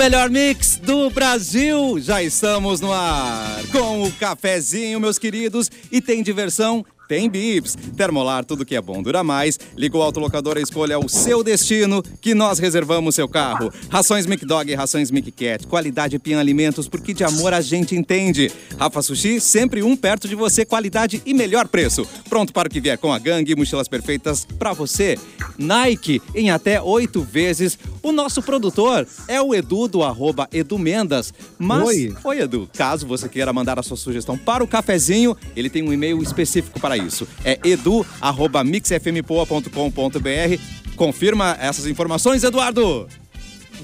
Melhor mix do Brasil. Já estamos no ar com o cafezinho, meus queridos, e tem diversão tem Bips. Termolar, tudo que é bom dura mais. Liga o autolocador e escolha o seu destino, que nós reservamos seu carro. Rações Mic Dog e rações Mic Cat. Qualidade Pian Alimentos, porque de amor a gente entende. Rafa Sushi, sempre um perto de você, qualidade e melhor preço. Pronto para o que vier com a gangue, mochilas perfeitas para você. Nike, em até oito vezes. O nosso produtor é o Edu, do arroba Edu Mendas. Mas, Oi. Oi, Edu. Caso você queira mandar a sua sugestão para o cafezinho, ele tem um e-mail específico para isso. É edu.mixfmpoa.com.br. Confirma essas informações, Eduardo?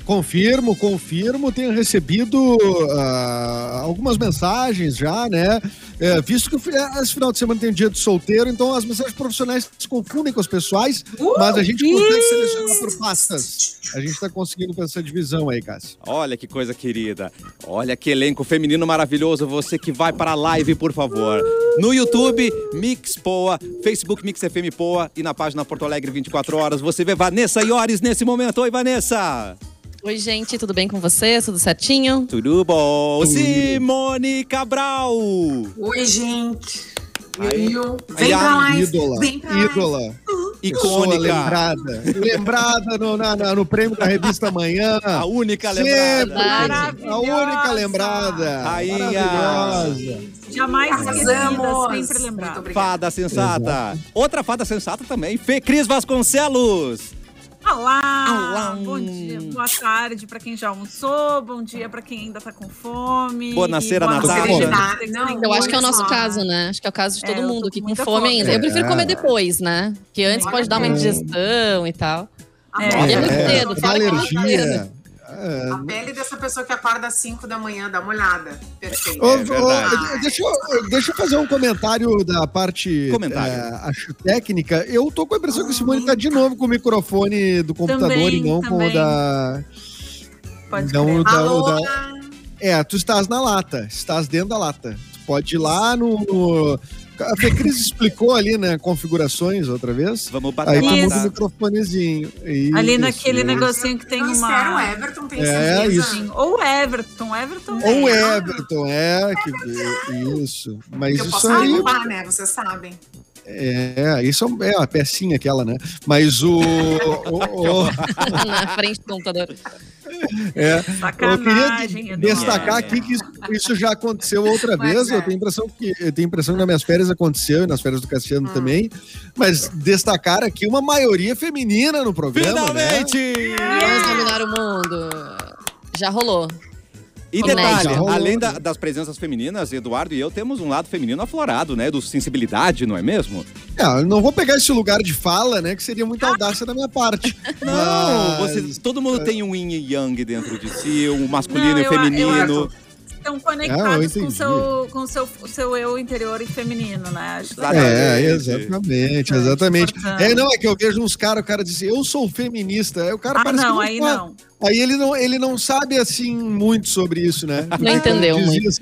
Confirmo, confirmo. Tenho recebido ah, algumas mensagens já, né? É, visto que é, esse final de semana tem dia de solteiro, então as mensagens profissionais se confundem com as pessoais, mas a gente consegue selecionar por pastas. A gente tá conseguindo fazer essa divisão aí, Cássio. Olha que coisa querida. Olha que elenco feminino maravilhoso. Você que vai para a live, por favor. No YouTube, Mix Poa, Facebook Mix FM Poa e na página Porto Alegre 24 horas. Você vê Vanessa Iores nesse momento. Oi, Vanessa. Oi, gente, tudo bem com vocês? Tudo certinho? Tudo bom? Simone Cabral. Oi, gente. Aí- aí Vem a pra live. Ídola, Vem pra ídola. Icônica. lembrada. Lembrada no, na- na- no prêmio da revista Amanhã. A única Sempre. lembrada. A única lembrada. Rainha. Maravilhosa. Jamais esquecida, sempre lembrada. Fada sensata. Outra fada sensata também. Fê Cris Vasconcelos. Olá! Olá. Bom dia, boa tarde pra quem já almoçou, bom dia pra quem ainda tá com fome. Boa nascera, vocês não, Eu acho que é o nosso caso, né? Acho que é o caso de É, todo tô mundo com aqui com fome fome. ainda. Eu prefiro É. comer depois, né? Que antes Olha pode dar uma indigestão e tal. A É. É muito É, cedo, fala que é muito alergia. É, A pele dessa pessoa que acorda às 5 da manhã, dá uma olhada. Perfeito. É deixa, eu, deixa eu fazer um comentário da parte Comentário. é, acho técnica. Eu tô com a impressão que o Simone tá de novo com o microfone do computador Também, e não com o também. da. Pode não da, da- É, tu estás na lata, estás dentro da lata. Tu pode ir lá no. no- A Fê Cris explicou ali, né? Configurações outra vez. Vamos Aí bater tu Isso. muda o microfonezinho. Isso, Ali naquele isso. negocinho que tem Não espera o uma. Everton, tem É, certeza. isso. Ou Everton, Everton. Ou o É. Everton, é, que, isso. Mas Eu isso posso aí. derrubar, né? Vocês sabem. É, isso é a pecinha aquela, né? Mas o. o- o- Na frente do computador. é, eu queria destacar aqui que isso, isso já aconteceu outra Mas vez. é. Eu tenho a impressão que eu tenho impressão que nas minhas férias aconteceu e nas férias do Cassiano também. Mas destacar aqui uma maioria feminina no programa, né? Finalmente! Vamos dominar o mundo. Já rolou. E detalhe, além da- das presenças femininas, Eduardo e eu temos um lado feminino aflorado, né? Do sensibilidade, não é mesmo? É, não vou pegar esse lugar de fala, né? Que seria muita audácia da minha parte. Não, Mas- você, todo mundo tem um yin e yang dentro de si, um masculino Não, e eu- feminino. eu Estão Ah, eu conectados com o entendi. seu, com seu, seu eu interior e feminino, né? É, Exatamente. exatamente, É, exatamente. importante. É, não, é que eu vejo uns caras, o cara diz assim, eu sou feminista. Aí o cara Ah, parece não, que aí fala. não. Aí ele não, ele não sabe, assim, muito sobre isso, né? Não entendeu Diz muito. isso.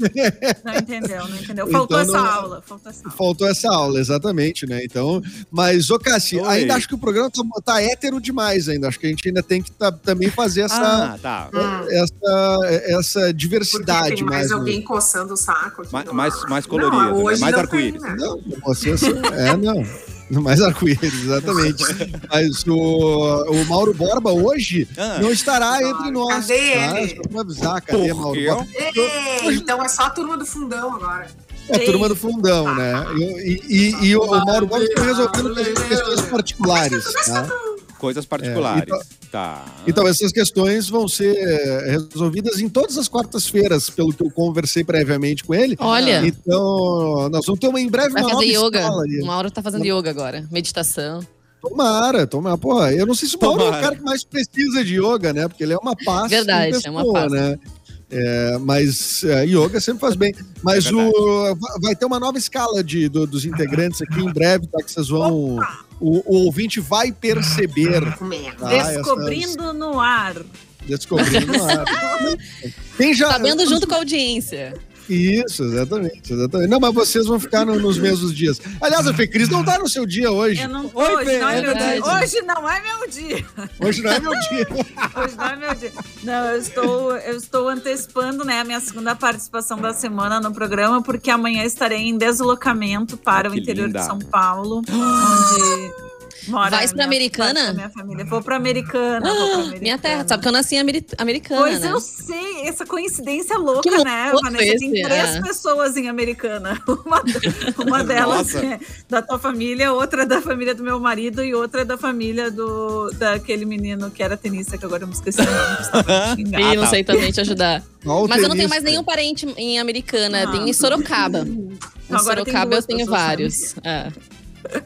Não entendeu, não entendeu. Faltou Então, essa não- aula, faltou essa aula. Faltou essa aula, exatamente, né? Então, mas, ô Cassi, Oi. ainda acho que o programa tá, tá hétero demais ainda. Acho que a gente ainda tem que tá- também fazer essa, Ah, tá. Hum. essa, essa Porque diversidade tem mais mais. no- alguém coçando o saco aqui. Mais- mais- mais colorido, Não, né? Mais arco-íris. né? Não, vocês. É, não. Mais arco-íris, exatamente. Mas o, o Mauro Borba hoje Ah. não estará entre nós. Cadê tá? ele? Pra avisar, cadê Por Mauro? Borba? Ei, então é só a turma do fundão agora. É a turma do fundão, né? E, e- e o, o Mauro Borba está resolvendo questões particulares. Tá? Coisas particulares. É, então- Tá. Então, essas questões vão ser eh, resolvidas em todas as quartas-feiras, pelo que eu conversei previamente com ele. Olha, Então, nós vamos ter uma, em breve vai uma nova fazer yoga. O Mauro tá fazendo yoga agora. Meditação. Tomara, tomara. Pô, eu não sei se o Mauro é o cara que mais precisa de yoga, né? Porque ele é uma paz. Verdade, é uma paz. né? É, mas é, yoga sempre faz bem. Mas É o, va- vai ter uma nova escala de, do- dos integrantes aqui em breve, tá? Que vocês vão. O, o ouvinte vai perceber. Merda. tá? Essas- Descobrindo no ar. descobrindo. ah, Quem já. Sabendo junto com a audiência. Isso, exatamente, exatamente. Não, mas vocês vão ficar no- nos mesmos dias. Aliás, a Fê Cris não tá no seu dia hoje. Eu não, Oi, hoje, Fê, não é é meu dia. verdade. hoje não é meu dia. Hoje não é meu dia. Hoje não é meu dia. Não, eu estou, eu estou antecipando né, a minha segunda participação da semana no programa, porque amanhã estarei em deslocamento para Ah, o interior linda. de São Paulo, onde mora Vais pra minha- Americana? Minha família. Vou para Americana, vou pra Americana. Minha terra, sabe que eu nasci americana, Pois né? eu sei, essa coincidência louca, Que né, Vanessa? Tem esse, três é. pessoas em Americana. Uma, uma delas é da tua família, outra é da família do meu marido e outra é da família do, daquele menino que era tenista, que agora eu me esqueci o nome. Ih, Ah, não tá. sei também te ajudar. Mas eu não tenho tenista. mais nenhum parente em Americana, Ah. tem em Sorocaba. Em Agora tem Sorocaba eu tenho vários. é.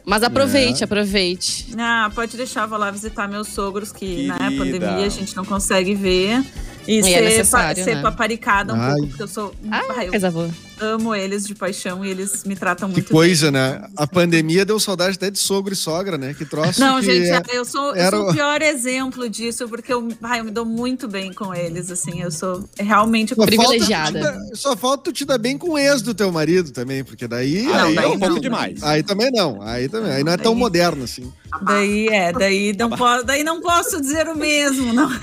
Mas aproveite, aproveite. Ah, pode deixar, vou lá visitar meus sogros, que na Querida. pandemia a gente não consegue ver. E, E é ser, necessário, ser né? paparicada um Ai. pouco, porque eu sou. Ah, Ai, eu coisa boa. amo eles de paixão e eles me tratam Que muito coisa, bem. né? A pandemia deu saudade até de sogro e sogra, né? Que troço Não, que gente, é- eu sou, eu era sou o- pior exemplo disso, porque eu, ai, eu me dou muito bem com eles, assim, eu sou realmente... Só falta Privilegiada. dar- Só falta tu te dar bem com o ex do teu marido também, porque daí. Aí aí, é um daí pouco não. demais. aí também não. Aí também. Aí não é tão Daí- moderno assim. Daí é, daí não, posso, daí não posso dizer o mesmo, não é?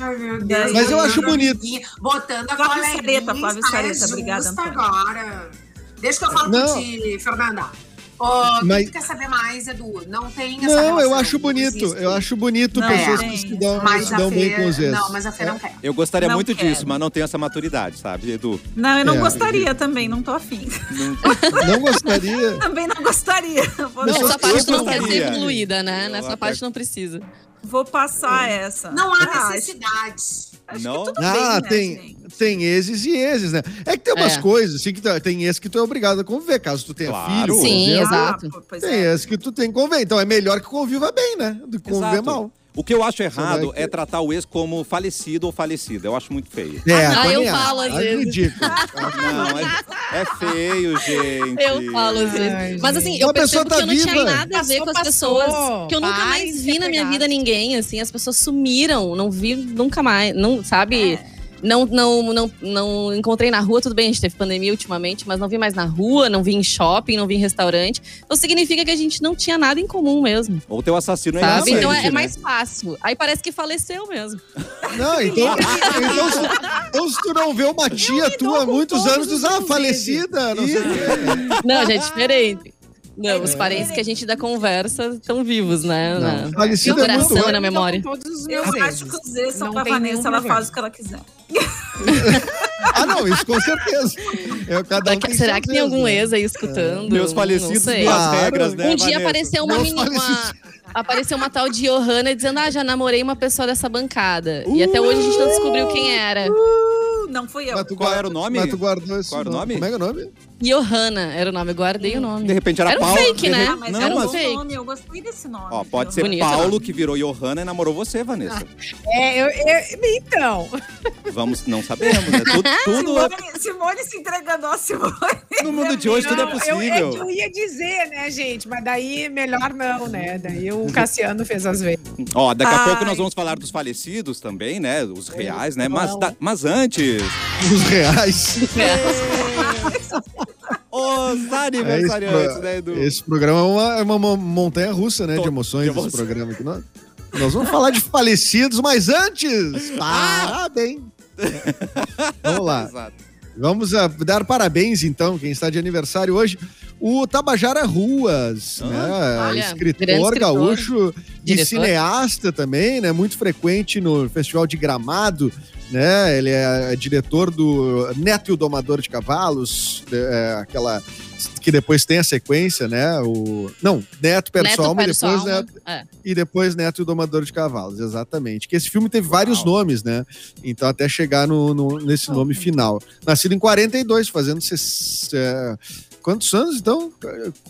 Ai, meu Deus. Mas eu acho bonito. Botando a Flávio Sareta, Flávio Sareta, obrigada, justa Antônio. agora. Deixa que eu falo Não. pra ti, Fernanda. Ô, o Mas- tu quer saber mais, Edu? Não tem essa Não, eu acho não bonito. existe. Eu acho bonito Não, pessoas é. que se dão, Mas se dão bem com os ex. Não, mas a Fê não quer. Eu gostaria Não muito quero. disso, mas não tenho essa maturidade, sabe, Edu? Não, eu não É. gostaria também, não tô afim. Não gostaria. Também não gostaria. Vou, Não, Nessa eu parte não quer ser gostaria. evoluída, né? Nessa parte não precisa. vou passar essa. Não há Ah, necessidade. Acho Não? que tudo Ah, bem, né, tem, gente? tem exes e exes, né? É que tem umas É. coisas, assim, que tu- tem ex que tu é obrigado a conviver, caso tu tenha Claro. filho. Sim, exemplo. exato. pois Tem é. ex que tu tem que conviver. Então é melhor que conviva bem, né? Do que conviver Exato. mal. O que eu acho errado vai que- é tratar o ex como falecido ou falecida. Eu acho muito feio. É, Ah, eu falo às Acho vezes. ridículo. Não, é, é feio, gente. Eu falo às vezes. Ai, Mas assim, eu percebo tá que eu não tinha nada a ver Passou, com as passou. pessoas. Que eu nunca mais vi na minha vida ninguém, assim. As pessoas sumiram. Não vi nunca mais. Não, sabe? Não, não, não, não encontrei na rua, tudo bem, a gente teve pandemia ultimamente, mas não vi mais na rua, não vi em shopping, não vi em restaurante. Então significa que a gente não tinha nada em comum mesmo. Ou teu assassino é Sabe? Então é, é né? mais fácil. Aí parece que faleceu mesmo. Não, então, então, se, então se tu não vê uma tia tua há muitos anos, tu diz, ah, falecida, não sei o quê. Não, gente, é diferente. Não, os parentes que a gente dá conversa estão vivos, né? Não, na- falecida no é muito coração e na memória. Com todos os Eu acho que os ex são Não com a tem Vanessa, ela faz o que ela quiser. Ah, não, isso com certeza. É, cada um Será que, tem será que tem algum né? ex aí escutando? Meus Não falecidos, minhas Claro. regras, né, Um dia Vanessa? apareceu uma Meus menina. Apareceu uma tal de Johanna dizendo: Ah, já namorei uma pessoa dessa bancada. E até hoje a gente não descobriu quem era. Uh, não fui eu. Mas tu Qual guarda- era o nome? Mas tu guardou esse Qual era o nome? Como é que é o nome? Johanna era o nome, eu guardei o nome. De repente era, Era um Paulo. fake, de né? Ah, mas Não, era um mas... bom fake. nome, eu gostei desse nome. Ó, pode ser Bonito, Paulo que virou Johanna e namorou você, Vanessa. É, eu, eu- então. Vamos, não sabemos, né? Tudo, tudo é- Simone, Simone se entregando a Simone. no mundo de hoje tudo é Não, eu, é que possível. eu ia dizer, né, gente? Mas daí melhor não, né? Daí o Cassiano fez as vezes. Ó, daqui a Ai. pouco nós vamos falar dos falecidos também, né? Os reais, né? Mas, da- mas antes, Os reais. os É, aniversariantes, esse, né, Edu? esse programa é uma, é uma mo- montanha russa, né? Tô- De emoções, de esse programa aqui. Nós, nós vamos falar de falecidos, mas antes, parabéns. Vamos lá. Exato. Vamos ah, dar parabéns, então, quem está de aniversário hoje. O Tabajara Ruas, Ah, né? olha, escritor, escritor, gaúcho e diretor. cineasta também, né? Muito frequente no Festival de Gramado, né? Ele é diretor do Neto e o Domador de Cavalos, é, aquela que depois tem a sequência, né? O não, Neto Perso Neto Alma e depois. Neto É. e depois Neto e o Domador de Cavalos, exatamente. Que esse filme teve vários Uau. nomes, né? Então até chegar no, no- nesse nome final. Nascido em 42, fazendo ses- é, quantos anos então?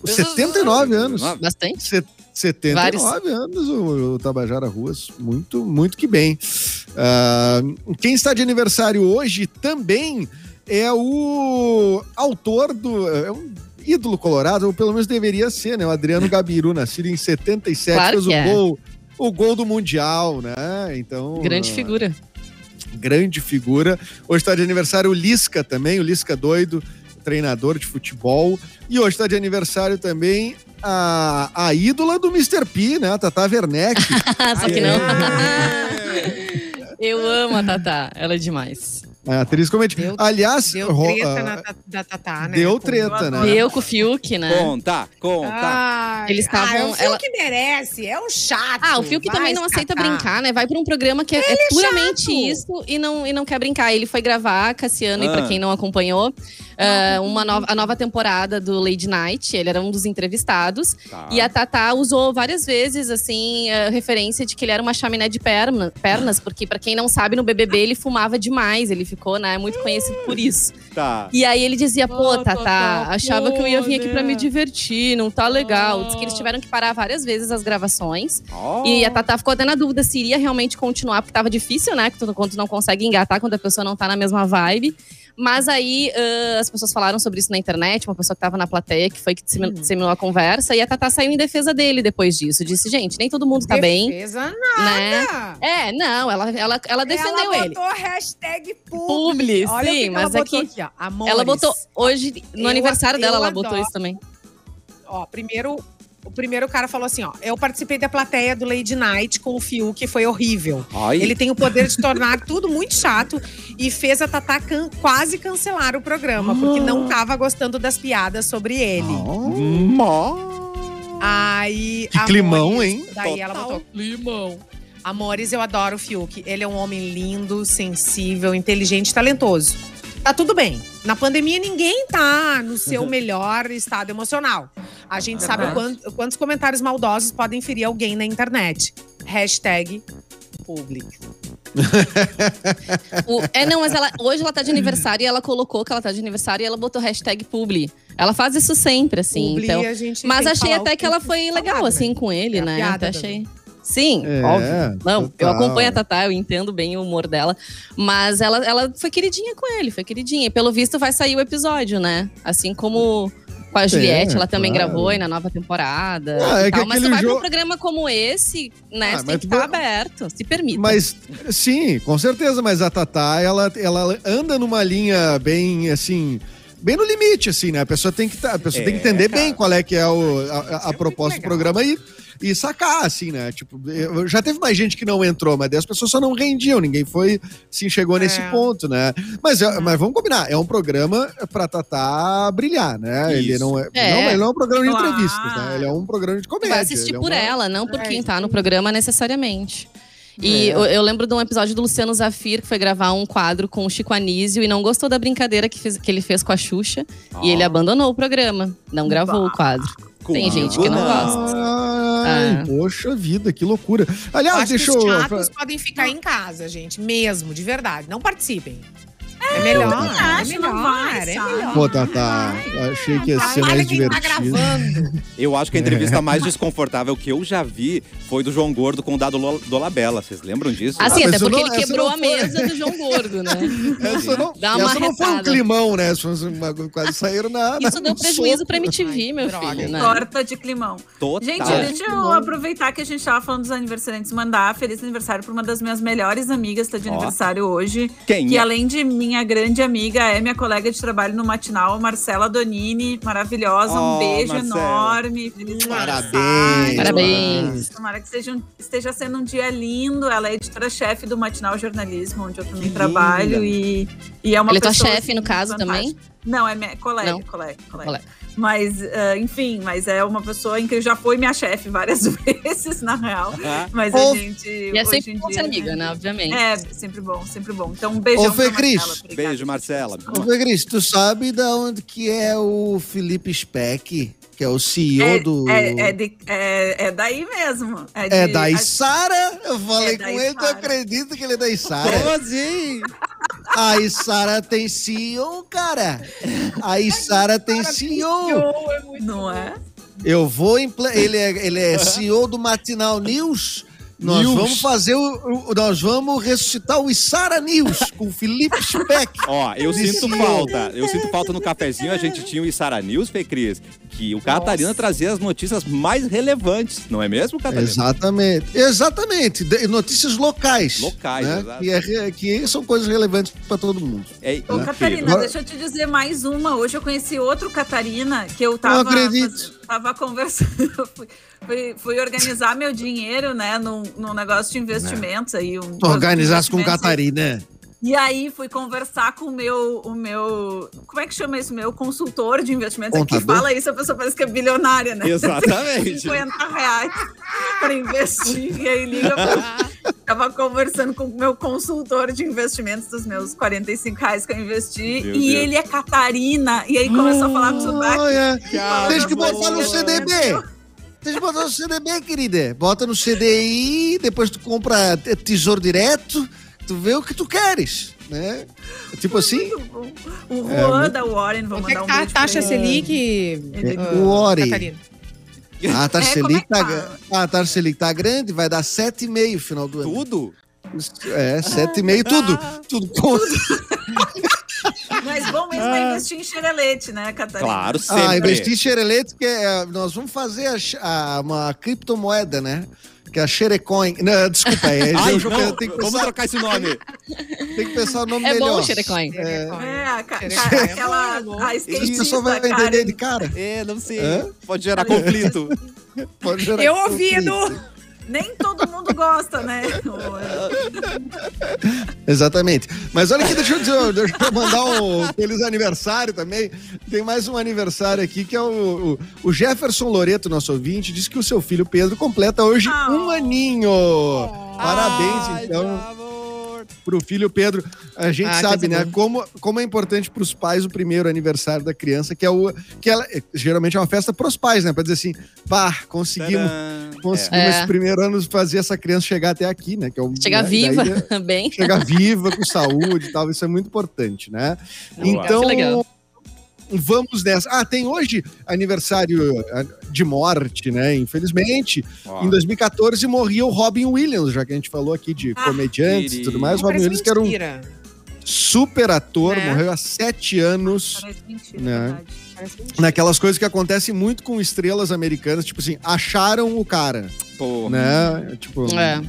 79 anos. Bastante. Se- 79 anos o, o Tabajara Ruas, muito, muito que bem. Ah, quem está de aniversário hoje também é o autor do. É um ídolo colorado, ou pelo menos deveria ser, né? O Adriano Gabiru, nascido em 77, Claro fez o é. gol. O gol do Mundial, né? Então. Grande ah, figura. grande figura. Hoje está de aniversário o Lisca também, o Lisca doido, treinador de futebol. E hoje está de aniversário também a, a ídola do Mr. P, né? A Tata Werneck. Só que não. É. Eu amo a Tatá, ela é demais. A atriz comente. Deu- Aliás, Deu treta ah, na, da Tatá, né? deu Com- treta, né? Deu com o Fiuk, né? Conta, conta. Ai, Eles estavam- Ah, o Fiuk ela- merece, é um chato. Ah, o Fiuk também não aceita brincar, né? Vai pra um programa que é, é Ele é puramente chato. isso e não, e não quer brincar. Ele foi gravar, Cassiano, e Ah. pra quem não acompanhou, ah, uma nova, a nova temporada do Lady Night. Ele era um dos entrevistados. Tá. E a Tatá usou várias vezes, assim, a referência de que ele era uma chaminé de perna, pernas, porque pra quem não sabe, no BBB ele fumava demais. Ele ficou, né, muito conhecido por isso. Tá. E aí ele dizia, pô, Oh, Tatá, Tatá, achava que eu ia vir aqui pra me né? divertir, não tá legal. Diz que eles tiveram que parar várias vezes as gravações. Ó. E a Tatá ficou até na dúvida se iria realmente continuar, porque tava difícil, né? Quando tu não consegue engatar, quando a pessoa não tá na mesma vibe. Mas aí ãh, as pessoas falaram sobre isso na internet, uma pessoa que tava na plateia, que foi que dissemi- disseminou a conversa, e a Tatá saiu em defesa dele depois disso. Disse, gente, nem todo mundo tá bem, Defesa né? nada. É, não, ela, ela, ela defendeu ela ele. botou hashtag publi. Publi, sim, mas ela é aqui, ó, amores. ela botou hoje, no Eu- aniversário dela, eu ela botou adoro. isso também. Ó, primeiro, o primeiro cara falou assim, ó. Eu participei da plateia do Lady Night com o Fiuk, que foi horrível. Ai. Ele tem o poder de tornar tudo muito chato e fez a Tatá can- quase cancelar o programa, porque não tava gostando das piadas sobre ele. Aí. Que Amores, climão, hein? Daí ela botou. Climão. Amores, eu adoro o Fiuk. Ele é um homem lindo, sensível, inteligente e talentoso. Tá tudo bem. Na pandemia, ninguém tá no seu melhor estado emocional. A gente sabe o quanto- quantos comentários maldosos podem ferir alguém na internet. Hashtag public. O- é, não, mas ela, hoje ela tá de aniversário e ela colocou que ela tá de aniversário e ela botou hashtag publi. Ela faz isso sempre, assim. Publi, então, mas que achei falar até que ela foi falar, legal, né? assim, com ele, É né? Até achei. Sim, É, óbvio. Não, eu total. acompanho a Tatá, eu entendo bem o humor dela. Mas ela, ela foi queridinha com ele, foi queridinha. E pelo visto vai sair o episódio, né? Assim como com a Juliette, ela também claro. gravou aí na nova temporada. Ah, e é que tal. Mas tu vai pra jogo- um programa como esse, né? Ah, você tem que estar vai- aberto, se permita. Mas, sim, com certeza, mas a Tatá, ela, ela anda numa linha bem, assim, bem no limite, assim, né? A pessoa tem que, tá- a pessoa É, tem que entender cara. bem qual é que é o, a, a- a muito proposta do programa e, e sacar, assim, né? Tipo, já teve mais gente que não entrou, mas daí as pessoas só não rendiam, ninguém foi, assim, chegou nesse É. ponto, né? Mas, é- mas vamos combinar, é um programa pra Tatá brilhar, né? Ele Isso. não é, É. Não, ele não é um programa de Claro. entrevistas, né? Ele é um programa de comédia. vai assistir ele é por uma- ela, não por É, quem tá no programa necessariamente. E É. eu, eu lembro de um episódio do Luciano Zafir, que foi gravar um quadro com o Chico Anísio e não gostou da brincadeira que, fez- que ele fez com a Xuxa. E ele abandonou o programa. Não gravou o quadro. Tem gente que não gosta. Ai, Ah. poxa vida, que loucura. Eu Aliás, acho deixa que os eu. chatos podem ficar em casa, gente. Mesmo, de verdade. Não participem. É, melhor. também é acho, melhor. não vai, é melhor. Pô, Tatá, achei que ia ser Olha mais quem tá divertido. gravando. Eu acho que a entrevista mais desconfortável que eu já vi foi do João Gordo com o Dado Dolabella. Vocês lembram disso? Assim, Ah, até porque não- ele quebrou a mesa do João Gordo, né? Essa não, Dá uma essa não foi um climão, né? Quase saíram na. Isso deu prejuízo soco. pra MTV, meu droga. filho, né? Torta de climão. Total. Gente, Tá. deixa eu aproveitar que a gente tava falando dos aniversariantes, mandar feliz aniversário pra uma das minhas melhores amigas, tá de Ó. aniversário hoje. Quem Que é? além de minha grande amiga, é minha colega de trabalho no Matinal, Marcela Donini, maravilhosa. Ó, um beijo Marcela. enorme. Feliz Parabéns. aniversário. Parabéns. Tomara que seja um- esteja sendo um dia lindo. Ela é editora-chefe do Matinal Jornalismo, onde eu também Que trabalho. E, e é uma Ele é tua pessoa, chefe, assim, no caso, fantástica. Não, é minha colega, Não? colega, colega. Colega. Mas, ah, enfim, mas é uma pessoa em que já foi minha chefe várias vezes, na real. Ah, Mas Ô, a gente. E é hoje sempre em bom dia, ser amiga, né? Obviamente. É, sempre bom, sempre bom. Então, um beijão Ô, Fê Cris. Beijo, Marcela. Ô, Fê Cris, tu sabe da onde que é o Felipe Speck, que é o CEO É, do. é, é, de- é- é daí mesmo. É, É de- da a- Isara? Eu falei É da com ele, tu acredita que ele é da Como Isara? assim? A Isara tem CEO, cara. A Isara tem CEO. Não é? Eu vou. Ele é, ele é CEO do Matinal News. Nós News. vamos fazer o, o- Nós vamos ressuscitar o Isara News com o Felipe Speck. Ó, eu sinto é. falta. Eu sinto falta no cafezinho. A gente tinha o Isara News, Fê Cris, que o Catarina trazia as notícias mais relevantes, não é mesmo, Catarina? Exatamente. Exatamente. De- notícias locais. Locais, né? exato. que, é que são coisas relevantes para todo mundo. É Ô, incrível. Catarina, Agora- deixa eu te dizer mais uma. Hoje eu conheci outro Catarina que eu tava, acredito. faz- tava conversando. eu fui, fui- organizar meu dinheiro, né, num, num negócio de investimentos aí. Um, Tu organizasse com. Catarina. E aí fui conversar com o meu, o meu. Como é que chama isso? Meu consultor de investimentos. É que Contador? fala isso, a pessoa parece que é bilionária, né? Exatamente. 50 reais para investir. E aí liga pro... Tava conversando com o meu consultor de investimentos dos meus 45 reais que eu investi. Meu e Deus. ele é Catarina. E aí começou a falar com o sotaque. Cara, Tem que botar no boa. CDB. Que botar no CDB, querida. Bota no CDI, depois tu compra tesouro direto, tu vê o que tu queres, né? Tipo assim. O É, Juan muito- da Warren, é mandar que um tá a beijo taxa. Selic? Ah, o. Catarina? a taxa É, como é Selic que tá, a taxa Selic tá grande, vai dar 7,5 no final do ano. Tudo? É, 7,5 tudo. Tudo com... Mas bom mesmo é investir em xerelete, né, Catarina? Claro, sempre. Ah, investir em xerelete, que é, nós vamos fazer a a- uma criptomoeda, né? Que é a Xerecoin. Não, desculpa, é, Ai, eu não, tem, que vamos pensar, trocar esse nome. tem que pensar o nome É melhor. bom o Xerecoin. É, a, ca- Xerecoin é aquela bom, é bom. a pessoal vai entender Karen. de cara. É, não sei. Hã? Pode gerar conflito. Pode gerar Eu conflito. ouvido! Nem todo mundo gosta, né? Exatamente. Mas olha aqui, deixa eu, dizer, deixa eu mandar um feliz aniversário também. Tem mais um aniversário aqui que é o, o, o Jefferson Loreto, nosso ouvinte, disse que o seu filho Pedro completa hoje Ah. um aninho. Parabéns, Ai, então. Amor. pro filho Pedro. A gente Ah, sabe, né, como, como é importante pros pais o primeiro aniversário da criança, que é o que ela geralmente é uma festa pros pais, né, para dizer assim, pá, conseguimos, Tadã. conseguimos É. esse primeiro ano fazer essa criança chegar até aqui, né, que é o Chegar né, viva daí, também. chegar viva com saúde e tal, isso é muito importante, né? Boa. Então, Que legal. Vamos nessa. Ah, tem hoje aniversário ah, de morte, né? Infelizmente, Ó, em 2014 morria o Robin Williams, já que a gente falou aqui de Ah, comediantes e tudo mais. Não Robin Williams, que era um super ator, Né? morreu há sete anos. Parece mentira, Né? verdade. Parece mentira. Naquelas coisas que acontecem muito com estrelas americanas, tipo assim, acharam o cara, pô. né? Tipo, É.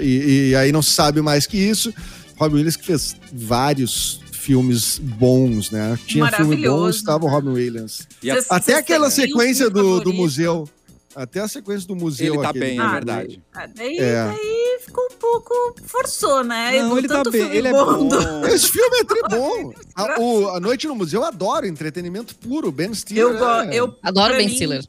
e, e aí não se sabe mais que isso. Robin Williams que fez vários filmes bons, né? Tinha filme bom, estava o Robin Williams. E a- Até aquela um sequência do, do museu. Até a sequência do museu. Ele tá aquele bem, é Ah, verdade. Ah, Daí, É. daí ficou um pouco. Forçou, né? Não, ele tá bem. Ele é bom do- bom. Esse filme é tri bom. A, o- a Noite no Museu eu adoro, entretenimento puro. Ben Stiller. Eu, é- eu, Adoro Ben mim, Stiller.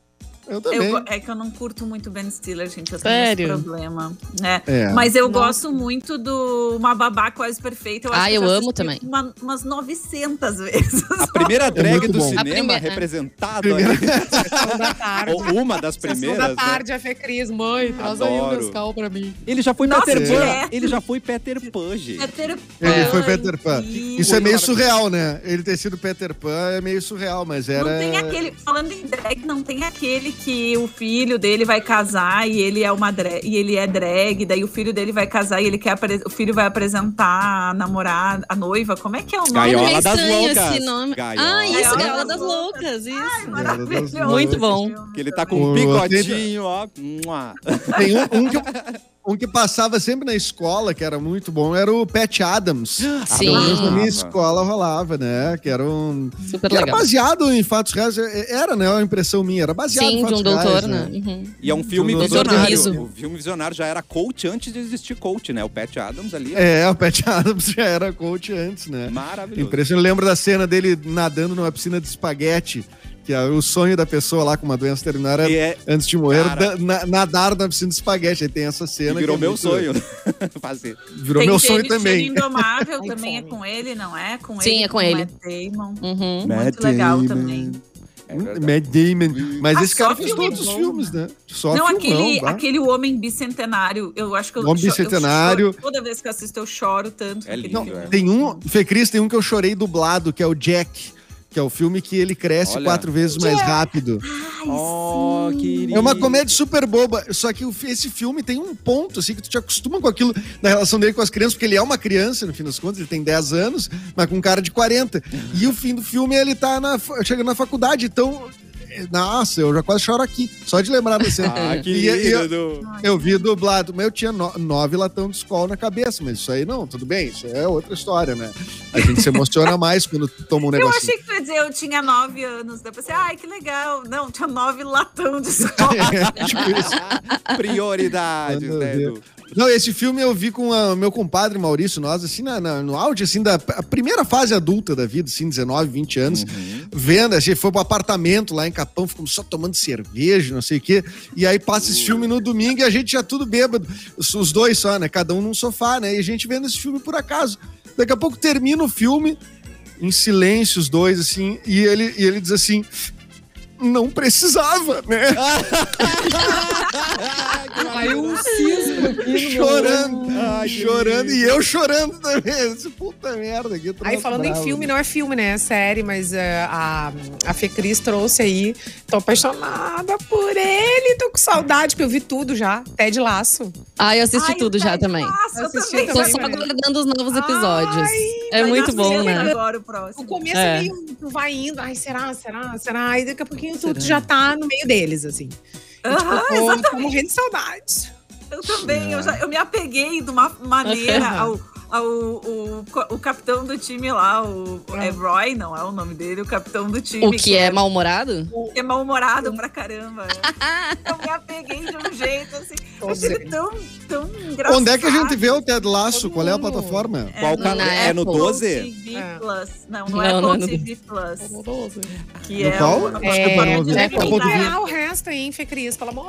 Eu Eu também. go- é que eu não curto muito Ben Stiller, gente. Eu tenho Sério? esse problema. né? É. Mas eu Nossa. gosto muito do Uma Babá Quase Perfeita. Eu acho Ah, que eu já amo também. uma- umas 900 vezes. A primeira drag muito do bom. Cinema representada. Ou uma das primeiras. da né? tarde, a Fê Cris. Mãe, traz aí um Nescau pra mim. Ele já foi Nossa, Peter Pan. direto. Ele já foi Peter Pan, gente. Peter Ele Pan, foi Peter Pan. Isso é meio surreal, né? Ele ter sido Peter Pan é meio surreal, mas era. Não tem aquele, falando em drag, não tem aquele que o filho dele vai casar e ele é uma drag, e ele é drag, daí o filho dele vai casar e ele quer o filho vai apresentar a namorada, a noiva, como é que é o nome? Gaiola é das estranho loucas. esse nome. Gaiola. Ah, isso, Gaiola Gaiola das Loucas, isso. Maravilhoso. Muito bom. Que ele tá com um O- bigodinho, ó. Tem um, um que, um que passava sempre na escola, que era muito bom, era o Pat Adams. Sim. Pelo menos na minha escola rolava, né? Que era um. Super Que era legal. baseado em fatos reais. Era, né? Uma impressão minha. Era baseado em Sim, de fatos um doutor, reais, né? Uhum. E é um filme do visionário. Riso. O filme visionário já era coach antes de existir coach, né? O Pat Adams ali. É, o Pat Adams já era coach antes, né? Maravilhoso. Impressionante. Eu lembro da cena dele nadando numa piscina de espaguete, que é o sonho da pessoa lá com uma doença terminal era, é, antes de morrer, Cara. da- na- nadar na piscina de espaguete. Aí tem essa cena. virou que é meu muito- sonho fazer. Virou Tem meu sonho também. Indomável também é com ele, não é? Com Sim, ele, é com ele. Matt Damon. Uhum. Muito legal também. É. Matt Damon. Mas Ah, esse cara fez todos os filmes, né? Só não, filmão, aquele, bah. aquele Homem Bicentenário, eu acho que eu O Homem eu Bicentenário. choro- toda vez que eu assisto, eu choro tanto. É lindo, filme. é. Tem um, Fê Cris, tem um que eu chorei dublado, que é o Jack. Que é o filme que ele cresce Olha. quatro vezes mais rápido. Ai, Oh. É uma comédia super boba, só que esse filme tem um ponto, assim, que tu te acostuma com aquilo da relação dele com as crianças, porque ele é uma criança, no fim das contas, ele tem 10 anos, mas com cara de 40. E o fim do filme, ele tá na, fa- chega na faculdade, então Nossa, eu já quase choro aqui, só de lembrar cena. Ah, que E- e- lindo. Eu vi dublado, mas eu tinha no- nove latão de escola na cabeça, mas isso aí não, tudo bem, isso é outra história, né? A gente se emociona mais quando toma um Eu negocinho. achei que tu ia dizer, eu tinha nove anos. Depois pensei, ai, que legal. Não, tinha nove latão de escola. tipo isso. Prioridades, Manda né. Edu? Não, esse filme eu vi com o meu compadre Maurício, nós, assim, na, na- no auge, assim, da primeira fase adulta da vida, assim, 19, 20 anos, vendo, a gente foi pro apartamento lá em Capão, ficamos só tomando cerveja, não sei o quê, e aí passa esse filme no domingo e a gente já tudo bêbado, os, os dois só, né, cada um num sofá, né, e a gente vendo esse filme por acaso. Daqui a pouco termina o filme, em silêncio os dois, assim, e ele, e ele diz assim, não precisava, né? Aí um cisco aqui chorando, Ai, chorando, e eu chorando também. Esse puta merda aqui. Aí falando em bravo. filme, não é filme, né? É série, mas é, a, a Fê Cris trouxe aí. Tô apaixonada por ele, tô com saudade, porque eu vi tudo já. Ted Laço. Ah, eu assisti Ai, tudo já Ted também. Eu Assisti também. Tô só aguardando os novos episódios. Ai, é muito bom, né? Agora o O próximo. começo É. é meio. Tu vai indo, ai, será, será, será? Aí daqui a pouquinho tu, tu já tá no meio deles, assim. E, tipo, Aham, tô, tô morrendo de saudade. Eu também, eu, já, eu me apeguei de uma maneira ao, ao o, o capitão do time lá, o é Roy, não é o nome dele, o capitão do time. O que é mal-humorado? que é mal-humorado pra caramba. é. eu me apeguei de um jeito assim. Eu achei ele eles. tão, tão engraçado. Onde é que a gente vê o Ted Laço? Qual é a plataforma? Qual no- canal? na É no Apple. 12? TV É. Plus. Não, não, Não, é não é Apple no- TV Plus. Que No é qual? o- Desculpa, É, não ouvi. deve Apple TV. liberar o resto aí, hein, Fê Cris, pelo amor.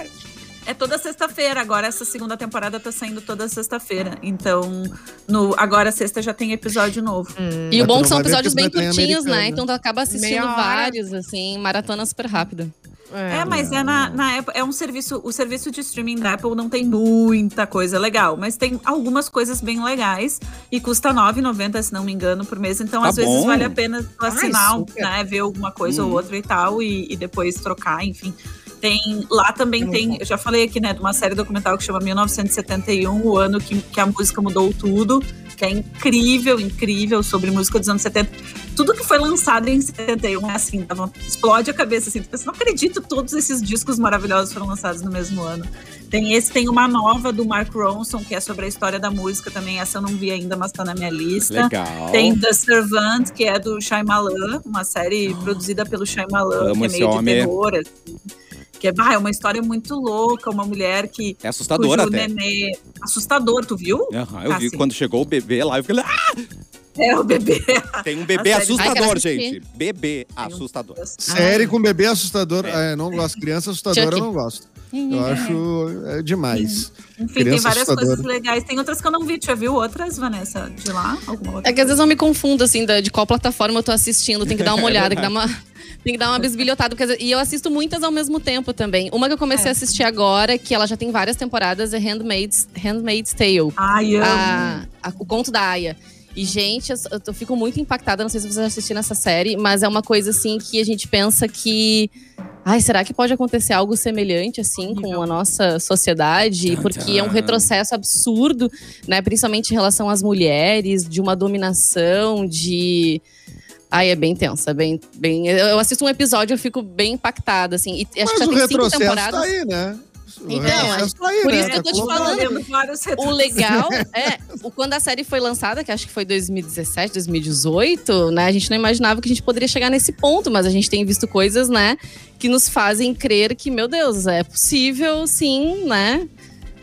É toda sexta-feira. Agora, essa segunda temporada tá saindo toda sexta-feira. Então, no, agora sexta já tem episódio novo. E o bom que são episódios bem curtinhos, né? Então tu acaba assistindo vários, assim, maratona super rápida. É, mas é na, na Apple, é um serviço, o serviço de streaming da Apple não tem muita coisa legal, mas tem algumas coisas bem legais e custa R$ 9,90, se não me engano, por mês. Então, Tá às vezes bom. vale a pena tu Ai, assinar, super. né, ver alguma coisa Hum. ou outra e tal e, e depois trocar, enfim. Tem, lá também tem, eu já falei aqui, né, de uma série documental que chama 1971, o ano que, que a música mudou tudo, que é incrível, incrível, sobre música dos anos 70. Tudo que foi lançado em 71 é assim, explode a cabeça, assim, tu pensa, não acredito, todos esses discos maravilhosos foram lançados no mesmo ano. Tem esse, tem uma nova do Mark Ronson, que é sobre a história da música também, essa eu não vi ainda, mas tá na minha lista. Legal. Tem The Servant, que é do Shyamalan, uma série produzida pelo Shyamalan, Amo que é meio de terror. assim. Que é, bah, é uma história muito louca, uma mulher que. É assustador cujo até. nenê. Assustador, tu viu? Aham, eu Ah, vi sim. quando chegou o bebê lá, eu falei, ah, É o bebê. tem um bebê A assustador, gente. Bebê assustador. Série com bebê assustador. É, eu não gosto. Criança assustadora Chucky. eu não gosto. Eu acho é, demais. Enfim, tem Criança várias assustadora. coisas legais. Tem outras que eu não vi. Tu já viu outras, Vanessa? De lá? Alguma outra? É que às vezes eu me confundo, assim, de qual plataforma eu tô assistindo. Tem que dar uma olhada, tem que dar uma, tem que dar uma bisbilhotada. Porque, e eu assisto muitas ao mesmo tempo também. Uma que eu comecei É. a assistir agora, que ela já tem várias temporadas, é Handmaid's, Handmaid's Tale. Ai, amo. a- a- o conto da Aya. E, gente, eu, eu fico muito impactada. Não sei se vocês já assistiram essa série, mas é uma coisa assim que a gente pensa que. Ai, será que pode acontecer algo semelhante, assim, com a nossa sociedade? Porque é um retrocesso absurdo, né? Principalmente em relação às mulheres, de uma dominação, de. Ai, é bem tensa, bem, bem. Eu assisto um episódio, eu fico bem impactada, assim. E acho Mas que já o tem cinco retrocesso temporadas. tá aí, né? Então, tá aí, por né? isso que eu Tá tô te falando. Vários O legal é, o- quando a série foi lançada, que acho que foi 2017, 2018, né? A gente não imaginava que a gente poderia chegar nesse ponto, mas a gente tem visto coisas, né, que nos fazem crer que, meu Deus, é possível sim, né?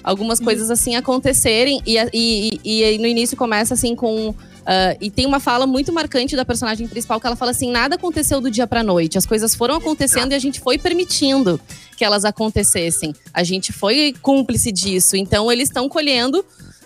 Algumas coisas assim acontecerem. E, e, e, e aí no início começa assim com. Ah, e tem uma fala muito marcante da personagem principal que ela fala assim: nada aconteceu do dia pra noite. As coisas foram acontecendo e a gente foi permitindo que elas acontecessem. A gente foi cúmplice disso. Então eles estão colhendo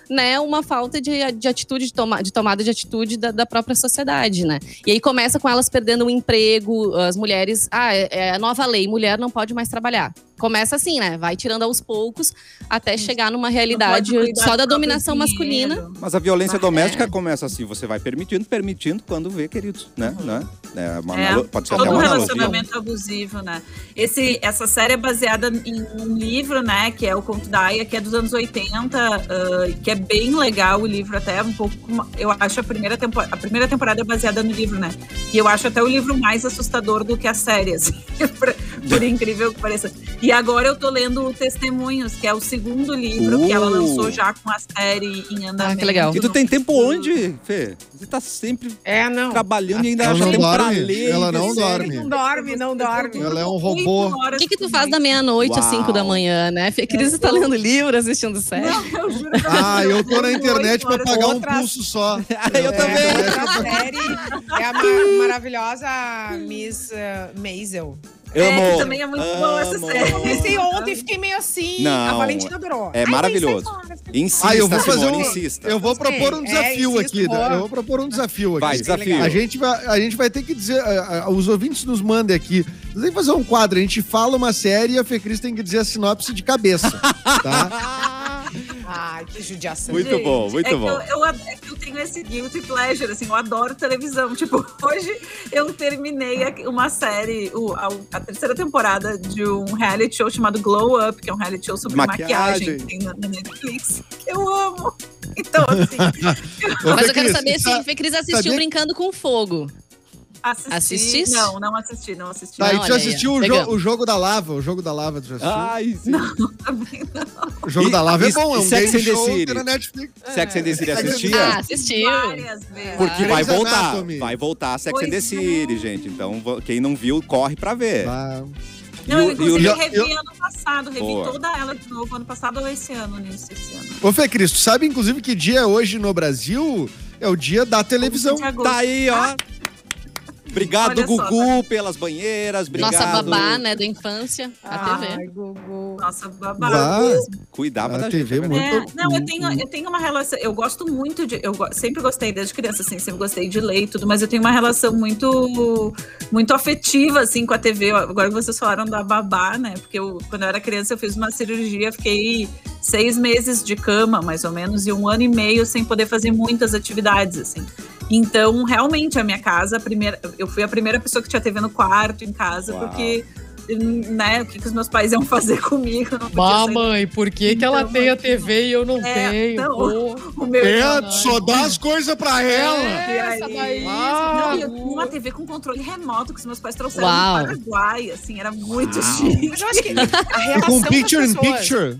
né, uma falta de, de atitude, de, toma, de tomada de atitude da, da própria sociedade, né? E aí começa com elas perdendo o emprego, as mulheres. Ah, é, é a nova lei, mulher não pode mais trabalhar. Começa assim, né? Vai tirando aos poucos até chegar numa realidade só da dominação masculina. Mas a violência Ah, doméstica é. começa assim, você vai permitindo, permitindo quando vê, queridos, né? né? É uma É, Pode ser até Todo uma analogia. relacionamento abusivo, né? Esse, essa série é baseada em um livro, né? Que é o Conto da Aya, que é dos anos 80, ah, que é bem legal o livro, até um pouco. Eu acho a primeira, tempo, a primeira temporada é baseada no livro, né? E eu acho até o livro mais assustador do que a série, assim, por, por incrível que pareça. E agora eu tô lendo o Testemunhos, que é o segundo livro que ela Uh. lançou já com a série em andamento. legal. E tu tem tempo onde, Fê? Você tá sempre É, não. trabalhando e ainda Ela acha não tempo pra dorme, ler. ela não dorme. Não dorme, não dorme. Ela é um robô. O que, que tu faz da noite. meia-noite às. 5 da manhã, né? Fê Cris tá lendo livro, assistindo série. Não, eu juro. Ah, eu tô na internet pra pagar um pulso só. Eu também. É, outra série é a mar- maravilhosa Miss uh, Maisel. Amo. É, que também é muito boa essa amo. série. Comecei ontem e fiquei meio assim. Não, a Valentina adorou. é Ai, maravilhoso. fora. Insista, Ah, eu vou fazer Simone, um. insista. Eu vou propor um É, desafio insisto, aqui. Eu vou propor um desafio aqui. Vai, desafio. A gente, vai, a gente vai ter que dizer, ah, ah, os ouvintes nos mandem aqui. Vocês têm que fazer um quadro. A gente fala uma série e a Fê Cris tem que dizer a sinopse de cabeça. tá? Que judiação. Muito Gente, bom, muito é bom. Que eu, eu, é que eu tenho esse guilty pleasure, assim, eu adoro televisão. Tipo, hoje eu terminei a- uma série, o- a, a terceira temporada de um reality show chamado Glow Up, que é um reality show sobre Maquiagem. maquiagem, que tem na, na Netflix. que Eu amo. Então, assim, Mas eu quero saber se sa- Fê Cris assistiu sabia- Brincando com Fogo. Assisti. Não, não assisti, não assisti. Tá, e Não, tu já assistiu o, jo- o jogo da lava? O jogo da lava, tu já assistiu? Ai, sim. o jogo e- da lava e- é bom, é e um Sex game show City? que na Netflix. Sex and the City assistia? Ah, assistiu. Várias vezes. Porque Ah. vai voltar. Vai voltar Sex and the Pois City, é. gente. Então, quem não viu, corre pra ver. Ah, Não, E eu, inclusive, e o- eu revi eu- ano passado, revi Boa. toda ela de novo, ano passado ou esse ano, nisso, esse ano. Ô, Fê Cris, tu sabe inclusive que dia é hoje no Brasil? É o dia da televisão. Tá aí, ó. Obrigado, Olha só, Gugu, pelas banheiras. Obrigado. Nossa babá, né, da infância, a TV. Ai, Gugu. Nossa, babado. Vá, Cuidava a da TV gente. muito. É, não, eu tenho, eu tenho uma relação. Eu gosto muito de. Eu sempre gostei desde criança, assim, sempre gostei de ler e tudo, mas eu tenho uma relação muito, muito afetiva, assim, com a TV. Agora que vocês falaram da babá, né? Porque eu, quando eu era criança, eu fiz uma cirurgia, fiquei seis meses de cama, mais ou menos, e um ano e meio sem poder fazer muitas atividades, assim. Então, realmente, a minha casa, a primeira, eu fui a primeira pessoa que tinha TV no quarto, em casa, Uau. porque. Né, o que, que os meus pais iam fazer comigo? Eu não podia sair Mamãe, por que, que ela Então, tem a TV e eu não É, tenho? não. Pô. O meu É, só dá as coisas pra ela. É, essa aí? daí. Não, e eu Gugu. tinha uma TV com controle remoto que os meus pais trouxeram Uau. do Paraguai, assim, era muito Uau. chique. Mas eu acho que a relação Com picture in picture.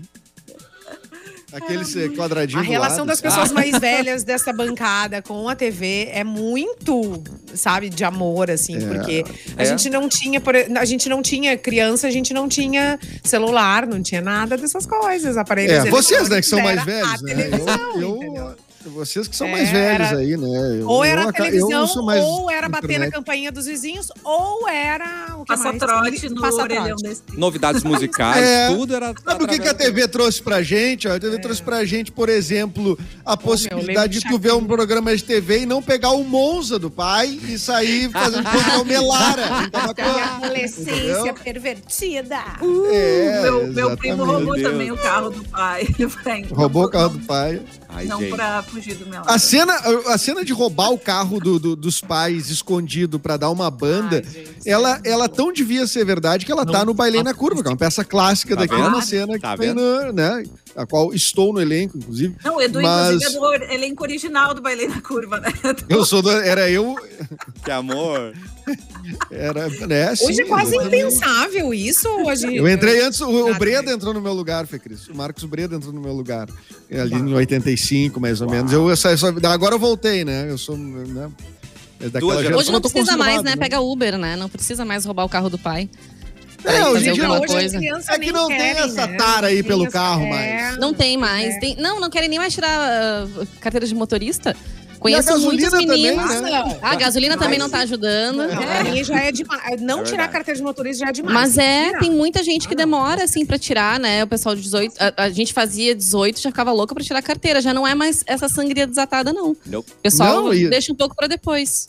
Aqueles quadradinhos A do relação lado. das pessoas mais velhas dessa bancada com a TV é muito, sabe, de amor, assim, É. porque a É. gente não tinha, por- a gente não tinha criança, a gente não tinha celular, não tinha nada dessas coisas, aparelhos. É, vocês, né, que são mais velhos, a né? televisão, Eu, eu- vocês que são É, mais velhos aí, né? Eu- Ou eu era a eu televisão, sou mais ou era bater na internet. campainha dos vizinhos, ou era o que Passa mais? trote no Passa orelhão trote. desse. Novidades musicais, É. tudo era. Sabe o que, que a TV trouxe pra gente? A É. TV trouxe pra gente, por exemplo, a possibilidade de de tu ver um programa de TV e não pegar o Monza do pai e sair fazendo coisa Melara. Então, A adolescência Entendeu? pervertida. É, meu, meu primo roubou Meu também o carro do pai. Roubou o carro do pai. Ai, Não gente. pra fugir do meu A cena, a cena de roubar o carro do- do- dos pais escondido pra dar uma banda, Ai, gente, ela, ela tão devia ser verdade que ela tá no Bailei na Curva, que é uma peça clássica Tá daquela vendo? uma cena que Tá foi no, né, a qual estou no elenco, inclusive. Não, o Edu, Mas- inclusive, é do elenco original do Bailei na Curva, né? Eu sou do, era eu, Que amor. era, né, sim, Hoje é quase exatamente. impensável isso. Hoje. Eu entrei antes, o, o Breda entrou no meu lugar, Fê Cris. O Marcos Breda entrou no meu lugar. Ali em 85, mais ou menos. Eu, eu, só- só- agora eu voltei, né? Eu sou, né? é daquela Duas geração, Hoje não eu tô precisa mais, conservado, né? Pega Uber, né? Não precisa mais roubar o carro do pai. É, hoje em dia as coisa. É que não tem querem, essa né? tara aí Não tem pelo carro é, mais. Não tem mais. é. Tem- não, não querem nem mais tirar ah, carteira de motorista. Conheço muitos também, meninos. né? Ah, a gasolina também não tá ajudando. Não, mim já é demais. Não É tirar a carteira de motorista já é demais. Mas é, Tirar. tem muita gente que demora, assim, pra tirar, né? O pessoal de 18. A, a gente fazia 18, já ficava louca pra tirar a carteira. Já não é mais essa sangria desatada, não. O pessoal Não, e- deixa um pouco pra depois.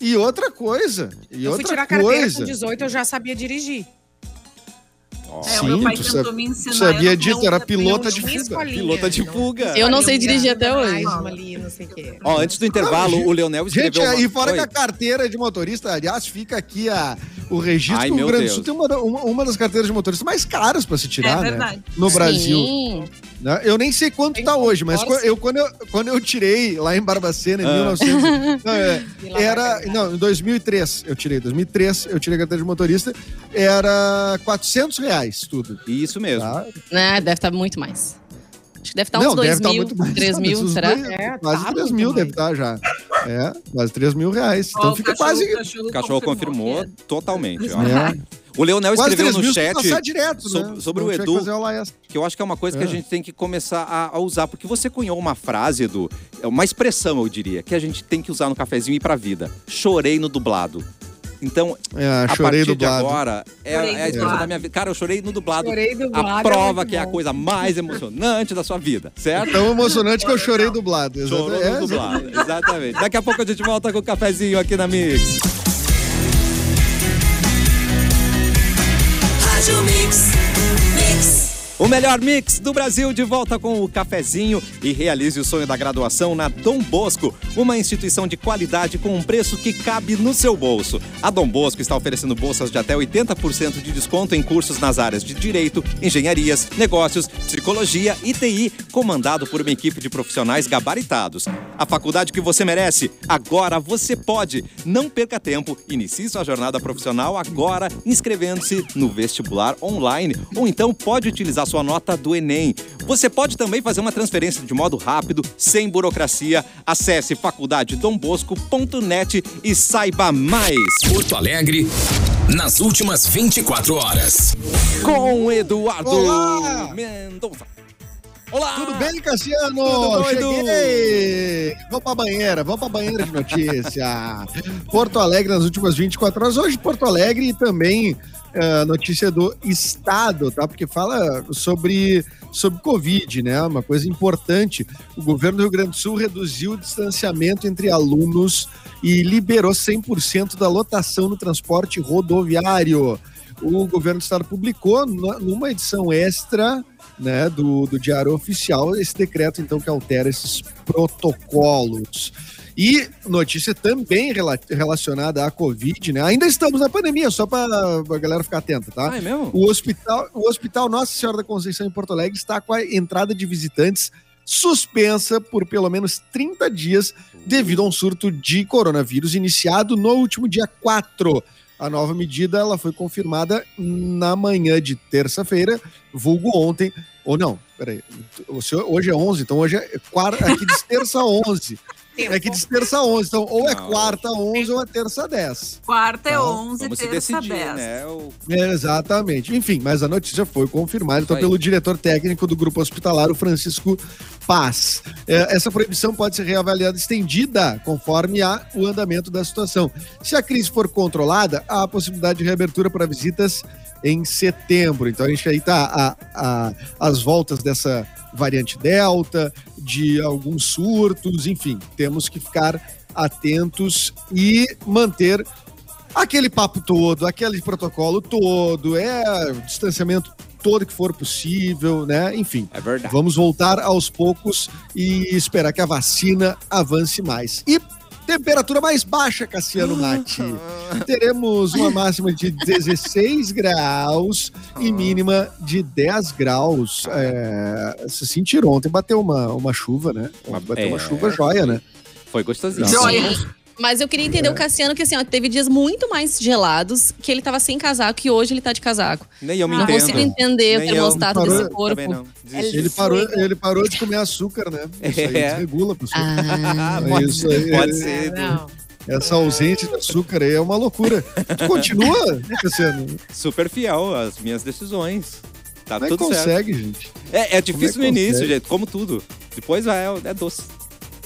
E outra coisa. E Eu fui outra tirar a carteira coisa. com 18, eu já sabia dirigir. É, o Sim, meu pai tentou sabe- me ensinar. sabia disso, era pilota de fuga. Pilota de fuga. Eu não sei dirigir até hoje. Uma ali, não sei o quê. Ó, antes do intervalo, Não, o Leonel Gente, escreveu. uma- e fora Oi. que a carteira de motorista, aliás, fica aqui a, o registro Ai, do Rio meu Grande do Sul tem uma, uma, uma das carteiras de motorista mais caras pra se tirar, É né? No Brasil. Sim. Né? Eu nem sei quanto Tem tá hoje, mas força. qu- eu, quando, eu, quando eu tirei lá em Barbacena, em 1900, não, é, era, não, em 2003 eu tirei, 2003 eu tirei a carteira de motorista, era 400 reais tudo, Isso mesmo. tá? Né, deve estar muito mais. Acho que deve estar uns Não, 2 deve estar mil, muito mais. 3 sabe? mil, será? dois- É, quase tá 3 muito mil deve estar já. É, quase 3 mil reais. Então Ó, o fica cachorro- quase... cachorro O cachorro confirmou É. totalmente. ó. É, O Leonel quase escreveu 3 no chat direto, sobre- né? sobre Não o que Edu. extra. que eu acho que é uma coisa que É. a gente tem que começar a, a usar, porque você cunhou uma frase, Edu, é uma expressão, eu diria, que a gente tem que usar no cafezinho e pra vida. Chorei no dublado. Então, É, a partir de dublado. agora, é, é a expressão dublado. da minha vida. Cara, eu chorei no dublado. Chorei dublado, a é prova muito que é a coisa mais emocionante da sua vida, certo? Tão emocionante que eu chorei dublado. Chorou exatamente. no É, dublado, exatamente. Daqui a pouco a gente volta com o cafezinho aqui na Mix. Rádio Mix. O melhor mix do Brasil de volta com o cafezinho e realize o sonho da graduação na Dom Bosco, uma instituição de qualidade com um preço que cabe no seu bolso. A Dom Bosco está oferecendo bolsas de até 80% de desconto em cursos nas áreas de direito, engenharias, negócios, psicologia e TI, comandado por uma equipe de profissionais gabaritados. A faculdade que você merece, agora você pode. Não perca tempo, inicie sua jornada profissional agora inscrevendo-se no vestibular online ou então pode utilizar sua nota do Enem. Você pode também fazer uma transferência de modo rápido, sem burocracia. Acesse faculdadedombosco.net e saiba mais. Porto Alegre, nas últimas 24 horas. Com Eduardo Olá! Mendonça. Olá! Tudo bem, Cassiano? Tudo bom, Edu? Cheguei! Vamos pra banheira, vamos pra banheira de notícia. Porto Alegre nas últimas 24 horas. Hoje, Porto Alegre e também eh, notícia do Estado, tá? Porque fala sobre, sobre Covid, né? Uma coisa importante. O governo do Rio Grande do Sul reduziu o distanciamento entre alunos e liberou 100% da lotação no transporte rodoviário. O governo do estado publicou numa edição extra né, do, do Diário Oficial, esse decreto, então, que altera esses protocolos. E notícia também rela- relacionada à Covid, né? Ainda estamos na pandemia, só para a galera ficar atenta, tá? Ah, é mesmo? O hospital, o hospital Nossa Senhora da Conceição em Porto Alegre está com a entrada de visitantes suspensa por pelo menos 30 dias devido a um surto de coronavírus iniciado no último dia 4. A nova medida ela foi confirmada na manhã de terça-feira, vulgo ontem, ou não, peraí, hoje é 11, então hoje é quarta, aqui diz terça 11. É que diz terça 11, então ou é Não. quarta 11 ou é terça 10. Quarta é Tá, 11, Vamos se terça decidir, 10. né? O- Exatamente. Enfim, mas a notícia foi confirmada então, aí. pelo diretor técnico do grupo hospitalar, o Francisco Paz. É, essa proibição pode ser reavaliada estendida conforme a, o andamento da situação. Se a crise for controlada, há a possibilidade de reabertura para visitas em setembro. Então a gente aí tá a, a- as voltas dessa variante Delta, de alguns surtos, enfim, temos que ficar atentos e manter aquele papo todo, aquele protocolo todo, é distanciamento todo que for possível, né? Enfim, É verdade. vamos voltar aos poucos e esperar que a vacina avance mais. E temperatura mais baixa, Cassiano Mati. Teremos uma máxima de 16 graus e mínima de 10 graus. É, se sentiram ontem, bateu uma, uma chuva, né? Bateu uma É. chuva joia, né? Foi gostosinho. Joia. Mas eu queria entender o Cassiano que assim, ó, teve dias muito mais gelados que ele tava sem casaco e hoje ele tá de casaco. Nem eu me Não entendo. consigo entender o termostato desse Parou- Também corpo. não. Ele parou, ele parou de comer açúcar, né? Isso aí É. desregula, pessoal. Ah, É pode, isso aí. pode É, ser. Edu. não. Essa ausência de açúcar aí é uma loucura. Tu continua, Cassiano? Super fiel às minhas decisões. Tá Como é tudo certo. consegue, gente? É, é difícil Como é no que início, consegue? gente, como tudo. Depois vai, é, é doce.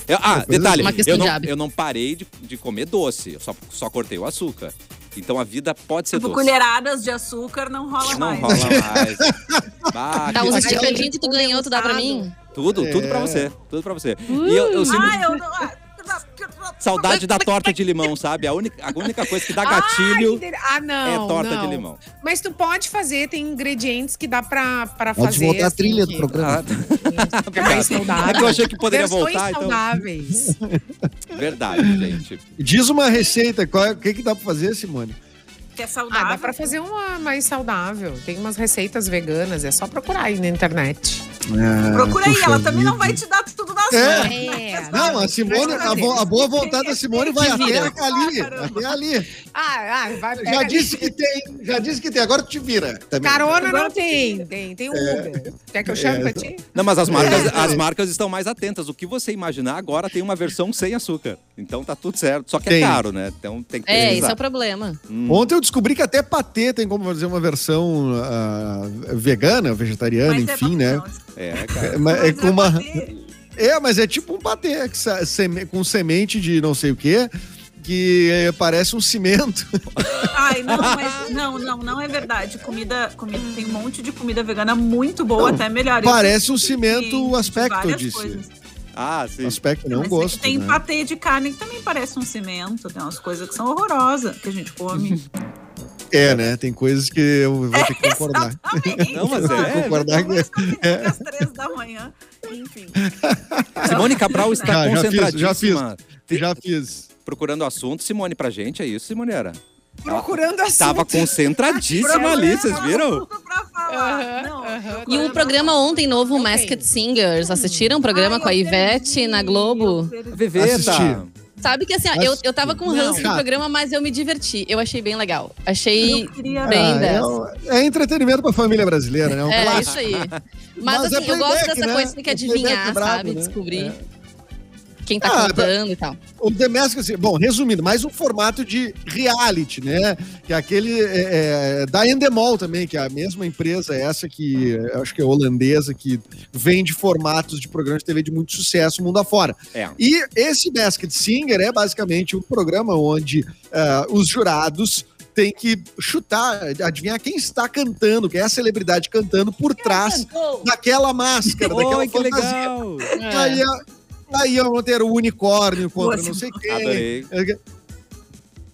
Eu- ah, é detalhe, uma questão eu não, de eu não parei de, de comer doce, eu só, só cortei o açúcar. Então a vida pode ser Tipo, doce. colheradas de açúcar não rola Não mais. rola mais. Bah, que- uns estipelinhos que tu ganhou, tu dá pra mim? tudo, tudo pra É. você. Tudo pra você. E eu, eu Ah, eu não. ah, saudade da torta de limão, sabe? A única, a única coisa que dá gatilho ah, não. é torta não. de limão. Mas tu pode fazer, tem ingredientes que dá pra, pra Pode fazer. voltar a assim, trilha do programa. Ah, é mais saudável. É que eu achei que poderia Versões voltar, então. saudáveis. Verdade, gente. Diz uma receita, é- o que, que dá pra fazer, Simone? Que é Ah, saudável. dá pra fazer uma mais saudável. Tem umas receitas veganas, é só procurar aí na internet. É, Procura aí, ela também não vida. vai te dar tudo nas É. mãos. É. Não, a Simone, a, bo- a boa vontade da Simone vai até ali, Caramba. até ali. Ah, ah, vai, Já disse que tem, já disse que tem, agora tu te vira. Também. Carona não tem, tem, tem Uber. Quer que eu chame pra ti? Não, mas as marcas, É. as marcas estão mais atentas. O que você imaginar agora tem uma versão sem açúcar. Então tá tudo certo. Só que Tem. é caro, né? Então tem que É, esse é o problema. Ontem eu descobri que até patê tem como fazer uma versão ah, vegana, vegetariana, Mas é enfim, né? não, É, cara. É, mas é mas com é uma. É, mas é tipo um patê com semente de não sei o quê, que eh, parece um cimento. Ai, não, mas não, não, não é verdade. Comida, comida tem um monte de comida vegana muito boa, Não, até melhor. Parece um cimento de aspecto, eu várias disse. coisas. Ah, sim. Aspecto não Mas é gosto. Tem né? patê de carne que também parece um cimento. Tem umas coisas que são horrorosas que a gente come. É, né? Tem coisas que eu vou ter que concordar. Exatamente. Não, mas é. concordar que. é. às três da manhã. Enfim. Simone Cabral está Já, já fiz, concentradíssima. já Já fiz. Procurando assunto, Simone, pra gente, é isso, Simone? Era? Procurando assunto. Tava concentradíssima ali, vocês viram? Aham, Não, aham. E o programa ontem novo, Ok. Masked Singers, assistiram o programa Ai, com a Ivete na Globo? Veveta. Assisti. Sabe que assim, ó, eu, eu tava com Não. ranço do programa, mas eu me diverti. Eu achei bem legal. Achei queria bem Ah, é, dessa. o- é entretenimento pra família brasileira, né? Um É, clássico. isso aí. Mas, Mas é assim, eu gosto dessa né? coisa que tem que O adivinhar, é brabo, sabe? né? Descobrir É. quem tá Ah, cantando e tal. O The Mask, assim, bom, resumindo, mais um formato de reality, né? Que é aquele é, é, da Endemol também, que é a mesma empresa essa que acho que é holandesa, que vende formatos de programas de TV de muito sucesso mundo afora. É. E esse Masked Singer é basicamente um programa onde ah, os jurados têm que chutar, adivinhar quem está cantando, quem é a celebridade cantando por trás daquela máscara, daquela Oi, que fantasia. legal! Aí, aí vão ter o unicórnio contra Nossa, não sei quem. Adorei.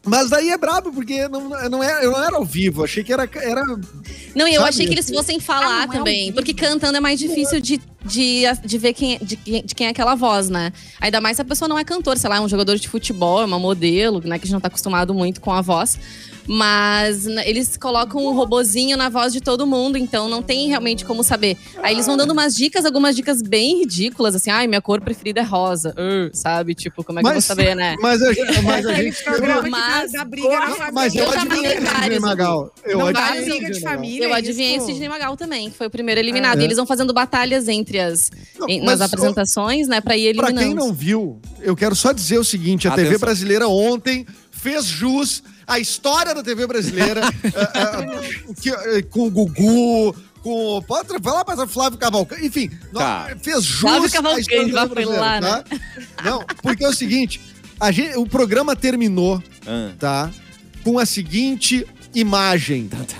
Mas daí é brabo, porque não, não, era, eu não era ao vivo. Achei que era. era Não, e eu Sabe? achei que eles fossem falar Ah, é também. vivo. Porque cantando é mais difícil de, de, de ver quem, de, quem- de quem é aquela voz, né? Ainda mais se a pessoa não é cantor, sei lá, é um jogador de futebol, é uma modelo, né? Que a gente não tá acostumado muito com a voz. Mas né, eles colocam um robozinho na voz de todo mundo, então não tem realmente como saber. Aí eles vão dando umas dicas, algumas dicas bem ridículas, assim, ai, minha cor preferida é rosa. Uh, sabe? Tipo, como é que eu vou Mas- saber, né? mas a, gente- mas a gente. Mas- briga. Mas eu adivinhei Sidney. Magal. Eu Não adivinhei o briga de Sidney Magal. família. Eu é adivinhei isso? Sidney Magal também, que foi o primeiro eliminado. É. E eles vão fazendo batalhas entre as Não, em- nas apresentações, né, pra ir Pra eliminando. quem não viu, eu quero só dizer o seguinte: a TV Atenção. brasileira ontem fez jus à história da TV brasileira que, eh, com o Gugu. Com, pode, vai lá para Flávio Cavalcante, enfim, Tá. não, fez jus Flávio à história Cavalcante, da TV brasileira, tá? Não, porque é o seguinte, a gente- o programa terminou, Ah, tá? Com a seguinte imagem. tá, tá.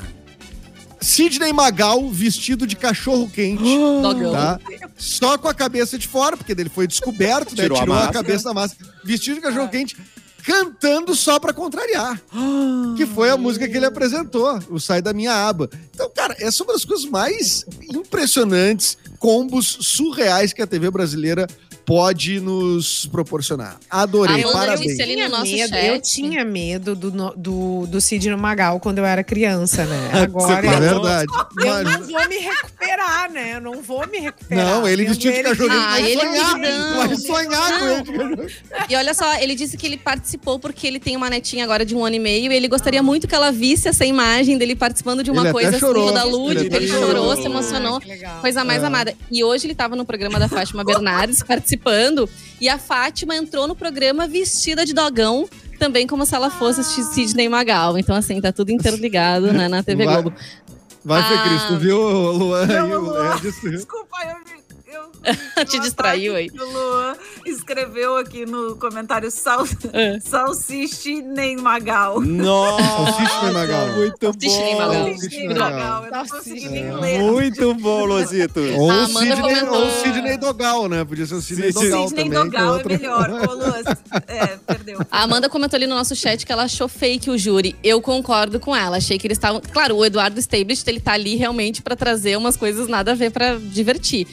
Sidney Magal vestido de cachorro quente. Tá? Só com a cabeça de fora, porque ele foi descoberto, né? Tirou a Tirou a, cabeça da máscara. Vestido de cachorro quente, cantando só pra contrariar. que foi a música que ele apresentou, o Sai da Minha Aba. Então, cara, essa é uma das coisas mais impressionantes, combos surreais que a TV brasileira pode nos proporcionar. Adorei, parabéns. disse ali tinha no nosso medo, chat. Eu tinha medo do, do, do Sidney Magal quando eu era criança, né? Agora É eu, verdade. eu Mas- não vou me recuperar, né? Eu não vou me recuperar. Não, ele vestido de cachorro quente Ah, vai ele sonhar. Vai sonhar com ele. E olha só, ele disse que ele participou porque ele tem uma netinha agora de um ano e meio e ele gostaria muito que ela visse essa imagem dele participando de uma Ele coisa chorou. assim, da Ele lúdica. Ele, até chorou, chorou. se emocionou. Ah, que. Coisa mais É. amada. E hoje ele tava no programa da Fátima Bernardes participando e a Fátima entrou no programa vestida de dogão. Também como se ela fosse Ah. Sidney Magal. Então, assim, tá tudo interligado, né, na TV Vai- Globo. Vai, Fê Ah. Cris, tu viu, Luan? Não, Luan. Desculpa, eu me. Te distraiu aí. O Luan escreveu aqui no comentário sal, É. Salsiche nem Magal. Nossa, Salsicha Magal. muito Salsicha bom. Magal. Salsiche nem Magal. Eu não consegui nem É. ler. Muito bom, Lozito. Ou A o Sidney, ou Dogal, né? Podia ser o Sidney sim. Dogal Sidney também. que Dogal é outro- melhor. Ô, Luan, é, perdeu. A Amanda comentou ali no nosso chat que ela achou fake o júri. Eu concordo com ela. Achei que eles estavam. Claro, o Eduardo Stablist, ele tá ali realmente pra trazer umas coisas nada a ver pra divertir.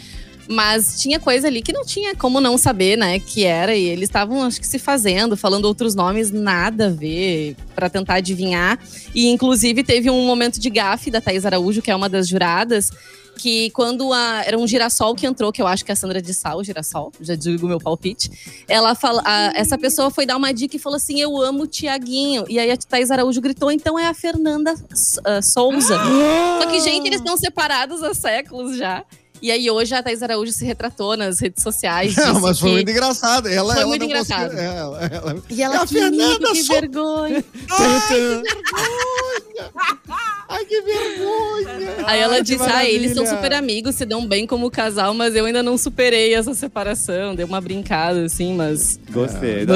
Mas tinha coisa ali que não tinha como não saber, né? Que era. E eles estavam, acho que, se fazendo, falando outros nomes, nada a ver, pra tentar adivinhar. E, inclusive, teve um momento de gafe da Thaís Araújo, que é uma das juradas, que quando a- era um girassol que entrou, que eu acho que é a Sandra de Sal, girassol, já digo meu palpite. Ela fala, a- essa pessoa foi dar uma dica e falou assim: Eu amo o Tiaguinho. E aí a Thais Araújo gritou: Então é a Fernanda ah, Souza. Só que, gente, eles estão separados há séculos já. E aí hoje a Thais Araújo se retratou nas redes sociais. Não, mas foi que- muito engraçado. Ela, Foi ela muito engraçado. conseguiu- é, ela- ela- E ela, É a que mico, Fernanda que Souza. vergonha. Ai, que vergonha! Aí ela que disse: Ah, eles são maravilha." super amigos, se dão bem como casal, mas eu ainda não superei essa separação. Deu uma brincada, assim, mas. Gostei É. da,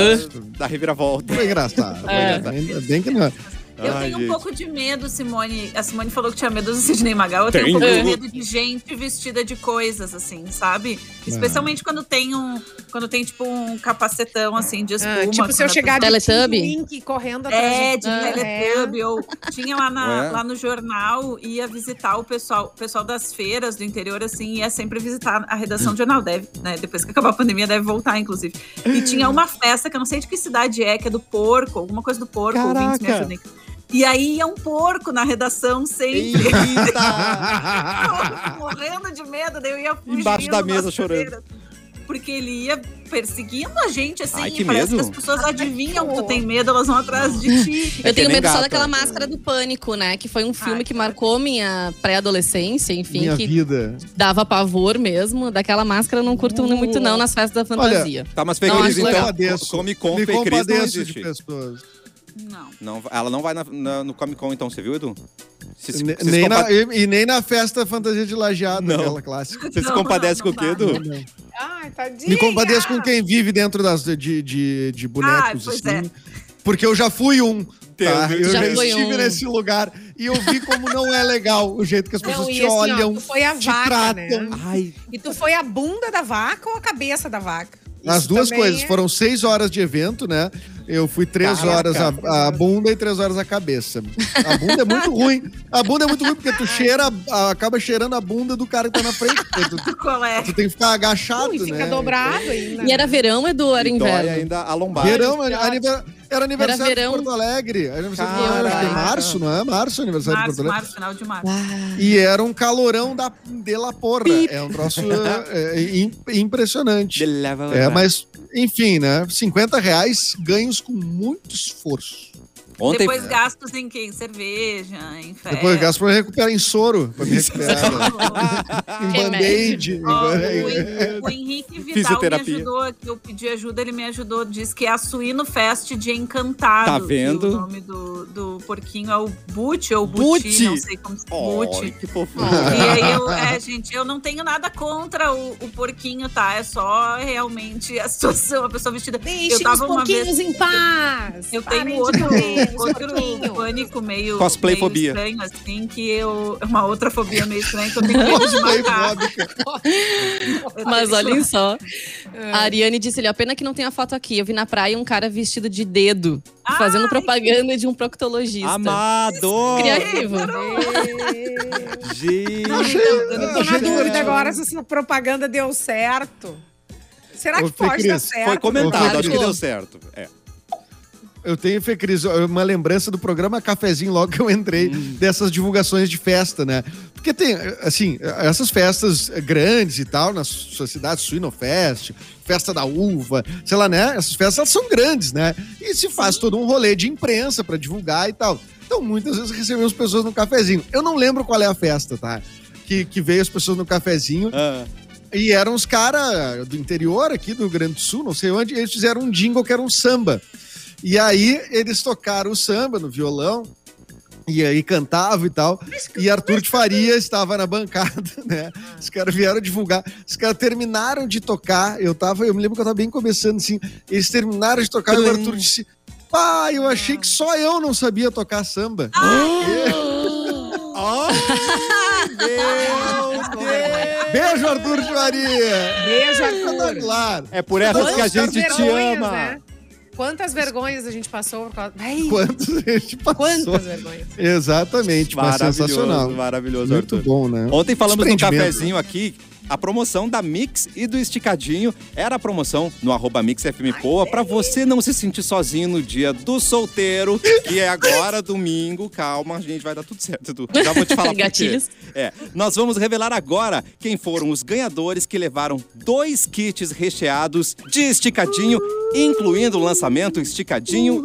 da reviravolta. Foi engraçado. Foi É. engraçado. Ainda bem que não. Eu Ai, tenho um gente. pouco de medo, Simone. A Simone falou que tinha medo do Sidney Magal. Eu tenho um Tenho. pouco de É. medo de gente vestida de coisas, assim, sabe? Especialmente quando tem um. Quando tem, tipo, um capacetão assim de espuma. Ah, tipo, se eu chegar de Teletubby? Link correndo atrás É, do- de Ah, Teletubby. Ou tinha lá, na- Ué? lá no jornal, ia visitar o pessoal, o pessoal das feiras do interior, assim, ia sempre visitar a redação do jornal. Deve, né, depois que acabar a pandemia, deve voltar, inclusive. E tinha uma festa, que eu não sei de que cidade é, que é do porco, alguma coisa do porco, ouvintes me Caraca. ajudem. E aí ia um porco na redação sempre. Eita! morrendo de medo, daí eu ia fugindo Embaixo da mesa chorando. Porque ele ia perseguindo a gente, assim, Ai, e que parece medo. que as pessoas adivinham que tu tem medo, elas vão atrás de ti. É Eu tenho medo só gato. daquela máscara do pânico, né? Que foi um filme Ai, que marcou minha pré-adolescência, enfim, Minha que vida. dava pavor mesmo. Daquela máscara eu não curto muito, não, nas festas da fantasia. Tá, mas Não, Fê Cris, acho então. legal. Compadeço. Comic Con, Me Fê Cris não compadeço de existe. pessoas. Não. Não, ela não vai na- na- no Comic Con, então, você viu, Edu? Se, se, nem na- e, e nem na festa fantasia de lajeado, Não. aquela clássica. Você se Não, compadece não, com o quê, não Edu? Ai, tadinha. Me compadeço com quem vive dentro das, de, de, de bonecos, Ah, assim. é. Porque eu já fui um. Tá? Eu Já já, estive um. nesse lugar e eu vi como não é legal o jeito que as pessoas Não, te assim, ó, olham, tu foi a te vaca, tratam. né? Ai, E tu foi a bunda da vaca ou a cabeça da vaca? As duas coisas. é- Foram seis horas de evento, né? Eu fui três Caraca. horas a, a bunda e três horas a cabeça. A bunda é muito ruim. A bunda é muito ruim porque tu cheira, a- acaba cheirando a bunda do cara que tá na frente. Tu, é? tu tem que ficar agachado, Ui, fica né? dobrado ainda. E era verão, Edu, era e dói inverno? ainda a lombar. Verão, que aniver- era aniversário verão. de Porto Alegre. Era aniversário de Porto. Alegre. É março, não é? Março, aniversário Março, de Porto Alegre. março, final de março. Ah, E era um calorão da, de la porra. É um troço é, é, im- impressionante. É, mas, enfim, né? 50 reais ganhos com muito esforço. Ontem, Depois gastos em quem? Cerveja, em festa. Depois gasto pra recuperar em soro. Pra me recuperar. em Que band-aid. Ó, o, Henrique Vidal me ajudou, que eu pedi ajuda, ele me ajudou. Diz que é a Suíno Fest de Encantado. Tá que vendo? O nome do, do porquinho é o Buti ou Buti. Não sei como se Ai, Buti. que fofo. E aí, eu, é, gente, eu não tenho nada contra o, o porquinho, tá? É só realmente a situação, a pessoa vestida. Deixem eu os tava uma pouquinhos vez. em paz. Eu Parem tenho outro, outro pânico meio, Cosplay meio fobia. estranho, assim, que eu. Uma outra fobia meio estranha que eu tenho medo de matar. Mas olhem só. A Ariane disse ali, ó, pena que não tem a foto aqui. Eu vi na praia um cara vestido de dedo, fazendo propaganda de um proctologista. Amado! Criativo. Gente! Eu tô na dúvida é. agora se essa propaganda deu certo. Será que pode dar Cris, certo? Foi comentado, acho que deu certo. É. Eu tenho, Fê Cris, uma lembrança do programa Cafezinho logo que eu entrei, dessas divulgações de festa, né? Porque tem, assim, essas festas grandes e tal, nas suas cidades, Suinofest, Festa da Uva, sei lá, né? Essas festas são grandes, né? E se faz todo um rolê de imprensa pra divulgar e tal. Então, muitas vezes recebemos pessoas no cafezinho. Eu não lembro qual é a festa, tá? Que, que veio as pessoas no cafezinho Ah, e eram os caras do interior aqui do Rio Grande do Sul, não sei onde, eles fizeram um jingle que era um samba. E aí eles tocaram o samba no violão, e aí cantavam e tal. E Arthur de Faria estava na bancada, né? Os caras vieram divulgar. Os caras terminaram de tocar. Eu tava, eu me lembro que eu tava bem começando assim. Eles terminaram de tocar e o Arthur disse: Pá, eu achei que só eu não sabia tocar samba. Meu Deus! Beijo, Arthur de Faria! Beijo, Arthur. Claro. É por essas que a gente te ama. Quantas vergonhas a gente passou por causa. Ai, Quantos a gente passou. quantas vergonhas. Exatamente, mas Maravilhoso, sensacional. maravilhoso, Muito Arthur. bom, né? Ontem falamos Desprendimento. cafezinho aqui a promoção da Mix e do Esticadinho. Era a promoção no arroba Mix FM Poa pra você não se sentir sozinho no dia do solteiro, que é agora, domingo. Calma, gente, vai dar tudo certo, Edu. Já vou te falar por quê. É, nós vamos revelar agora quem foram os ganhadores que levaram dois kits recheados de esticadinho, incluindo o lançamento Esticadinho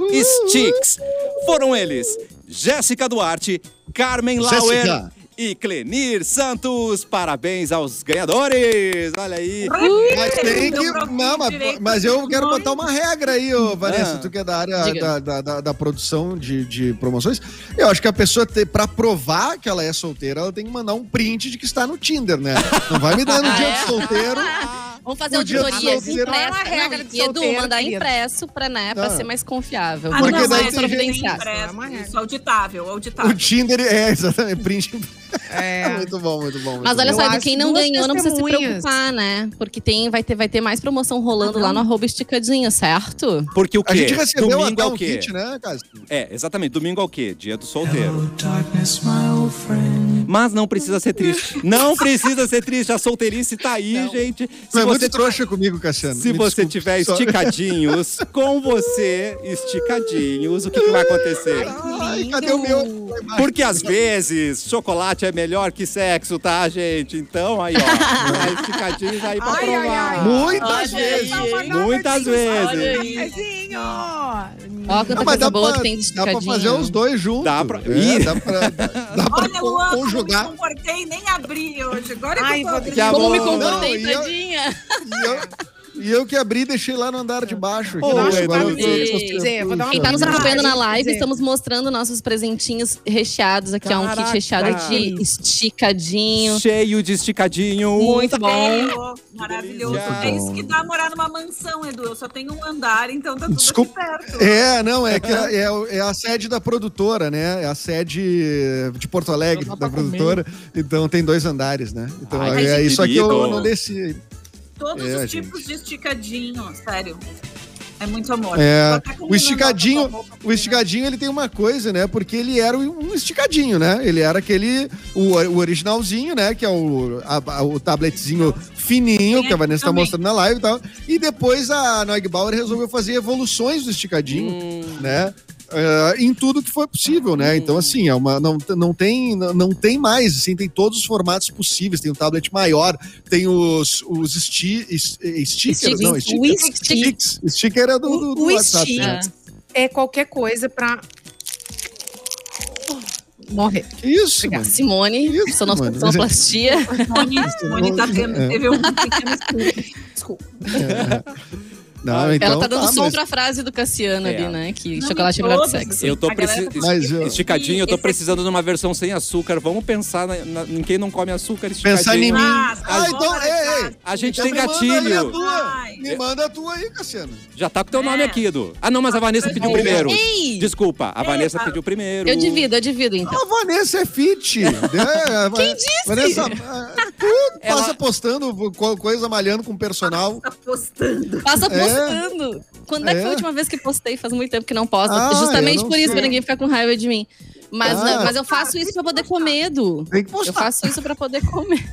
Sticks. Foram eles: Jéssica Duarte, Carmen Lauer Jéssica. E Clenir Santos. Parabéns aos ganhadores! Olha aí. Mas tem que. Não, mas, mas eu quero botar uma regra aí, ô, Vanessa. Ah. Tu que é da área da, da, da- da produção de, de promoções. Eu acho que a pessoa, te, pra provar que ela é solteira, ela tem que mandar um print de que está no Tinder, né? Não vai me dar no dia do solteiro. Vamos fazer auditoria é de e Edu, mandar impresso pra, né, pra Tá. ser mais confiável. Ah, Porque não, daí mas tem gente- impresso, É. Isso, auditável, O auditável. Tinder é, exatamente, print. É. muito bom, muito bom. muito Mas olha bom. só, Edu, quem que não ganhou não precisa se preocupar, né? Porque tem, vai, ter, vai ter mais promoção rolando Ah, lá no arroba esticadinho, certo? Porque o quê? A gente recebeu Domingo até é um o quê? kit, né, Cássio? É, exatamente. Domingo é o quê? Dia do solteiro. Mas não precisa ser triste. Não precisa ser triste. A solteirice tá aí, gente. Tu é Se muito você trouxa comigo, Cassiano. Se Me você desculpe, tiver só- esticadinhos, com você, esticadinhos, o que, que vai acontecer? Ai, cadê o meu? Porque às vezes chocolate é melhor que sexo, tá, gente? Então aí, ó, tá esticadinhos aí pra Ai, provar. ai, ai. Muitas Olha vezes. aí. Muitas vezes. Cafezinho! Ó, Não, mas coisa dá boa pra, que tem de dá pra fazer os dois juntos. Dá pra- É, dá pra, dá, dá Olha, Luan, como me conjugar. comportei, nem abri hoje. Agora Ai, que eu tô. Como me Não, comportei, e eu- tadinha. E eu, e eu que abri e deixei lá no andar de baixo. dar uma Quem tá nos acompanhando na live, estamos mostrando nossos presentinhos recheados aqui. ó, um kit recheado de esticadinho. Cheio de esticadinho. Muito bom. Maravilhoso. delícia. É isso que dá morar numa mansão, Edu. Eu só tenho um andar, então tá tudo Desculpa. aqui perto. É, não, é que é, é- é a sede da produtora, né? É a sede de Porto Alegre da produtora. Então tem dois andares, né? Então Ai, é isso aqui eu não desci. Todos É, os tipos de esticadinho, sério. É muito amor. É, o esticadinho, roupa o esticadinho ele tem uma coisa, né? Porque ele era um esticadinho, né? Ele era aquele o, o originalzinho, né? Que é o, a- o tabletzinho fininho que a Vanessa tá também. mostrando na live e tal. E depois a Neugbauer resolveu fazer evoluções do esticadinho, Hum. né? Eh, em tudo que foi possível, né? Então, assim, é uma, não, não, tem, não tem mais, assim, tem todos os formatos possíveis. Tem um tablet maior, tem os, os sti, is- eh, stickers, não, O stickers. stick. Sticks. Sticker é do, do, do O, o WhatsApp. stick né? é qualquer coisa pra morrer. Isso. Simone, Isso, sonoplastia. Simone, Simone tá tendo, É. teve um pequeno. Desculpa. Não, então, Ela tá dando som mas- pra frase do Cassiano É. ali, né? Que Não, chocolate é melhor que sexo. assim, Eu tô precisando. tá Mas eu- Esticadinho, eu tô Esse precisando de uma versão sem açúcar. Vamos pensar na- na- em quem não come açúcar esticadinho. Pensar em mim. Ah, Ah, então, ei, cara. ei. A gente Então tem me manda gatilho. tua. Ai. Me manda a tua aí, Cassiano. Já tá com teu nome É. aqui, Edu. Ah, não, mas a Vanessa pediu primeiro. Ei! Desculpa, a É, Vanessa tá. pediu primeiro. Eu divido, eu divido então. A Vanessa é fit. né? Quem disse? Vanessa, Ela- passa postando co- coisa malhando com personal. Tá postando. Passa É. postando. Quando é que foi a É. última vez que postei? Faz muito tempo que não posto. Ah, Justamente eu não por isso, sei. pra ninguém ficar com raiva de mim. Mas, Ah. não, mas eu faço isso pra poder comer, Edu. Tem que Eu postar. faço isso pra poder comer.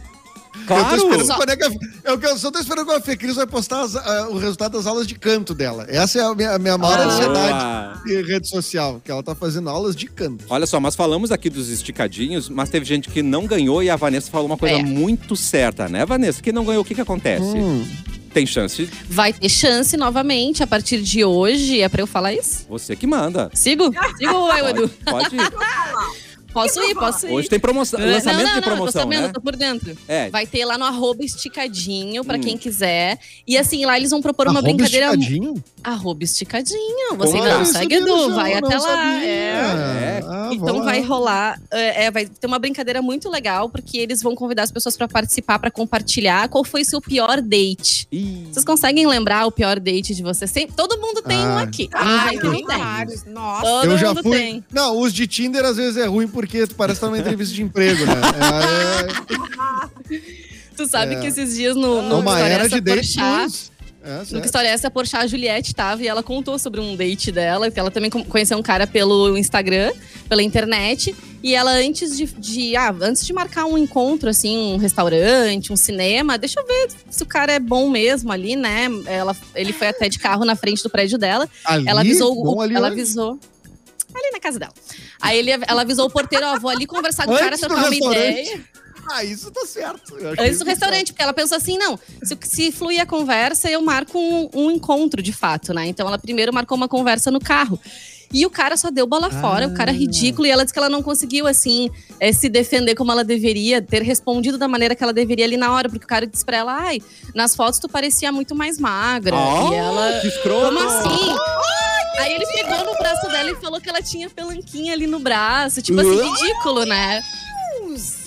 Eu Só- quando é que a, eu, eu só tô esperando quando a Fê Cris vai postar as- ah, o resultado das aulas de canto dela. Essa é a minha, a minha maior Ah. ansiedade em rede social, que ela tá fazendo aulas de canto. Olha só, mas falamos aqui dos esticadinhos, mas teve gente que não ganhou e a Vanessa falou uma coisa É. muito certa, né, Vanessa? Quem não ganhou, o que que acontece? Hum. Tem chance, Vai ter chance novamente a partir de hoje. É pra eu falar isso? você que manda. Sigo? Sigo ou eu, Edu? Pode, pode ir. Posso ir, posso ir. Hoje tem promoção, não, lançamento não, não, de promoção, eu tô sabendo, né? eu tô por dentro. É. Vai ter lá no arroba esticadinho, pra Hum. quem quiser. E assim, lá eles vão propor uma Arroba brincadeira. esticadinho? Arroba esticadinho. Você Como ainda não é? segue, Isso eu Edu? não- Vai não até lá. sabia. É. Ah, Então vai rolar, é, é, vai ter uma brincadeira muito legal, porque eles vão convidar as pessoas pra participar, pra compartilhar qual foi seu pior date. Ih, Vocês conseguem lembrar o pior date de vocês? Sempre, todo mundo tem um Ah. aqui. Ai, Ninguém tem tem. vários. Nossa. Todo eu já mundo fui. tem. Não, os de Tinder às vezes é ruim porque tu parece estar numa entrevista de emprego, né? É, Tu sabe É. que esses dias no, é no uma História era de. Porchat. É, No que história é essa, a Porchat, a Juliette tava e ela contou sobre um date dela, que ela também conheceu um cara pelo Instagram. pela internet. E ela, antes de, de- ah, antes de marcar um encontro, assim, um restaurante, um cinema, deixa eu ver se o cara é bom mesmo ali, né? Ela, ele foi até de carro na frente do prédio dela. Ali, Ela avisou bom ali ela onde? avisou. Ali na casa dela. Aí ele, ela avisou o porteiro, ó, vou ali conversar com o cara, trocar uma ideia. Ah, isso tá certo. Antes do isso restaurante, porque ela pensou assim, não, se, se fluir a conversa, eu marco um, um encontro de fato, né? Então ela primeiro marcou uma conversa no carro. E o cara só deu bola fora, o cara ridículo. E ela disse que ela não conseguiu, assim, eh, se defender como ela deveria, ter respondido da maneira que ela deveria ali na hora. Porque o cara disse pra ela, ai, nas fotos tu parecia muito mais magra. Ah, e ela, que escroto. como assim? Aí ele pegou no braço dela e falou que ela tinha pelanquinha ali no braço. Tipo assim, ridículo, né?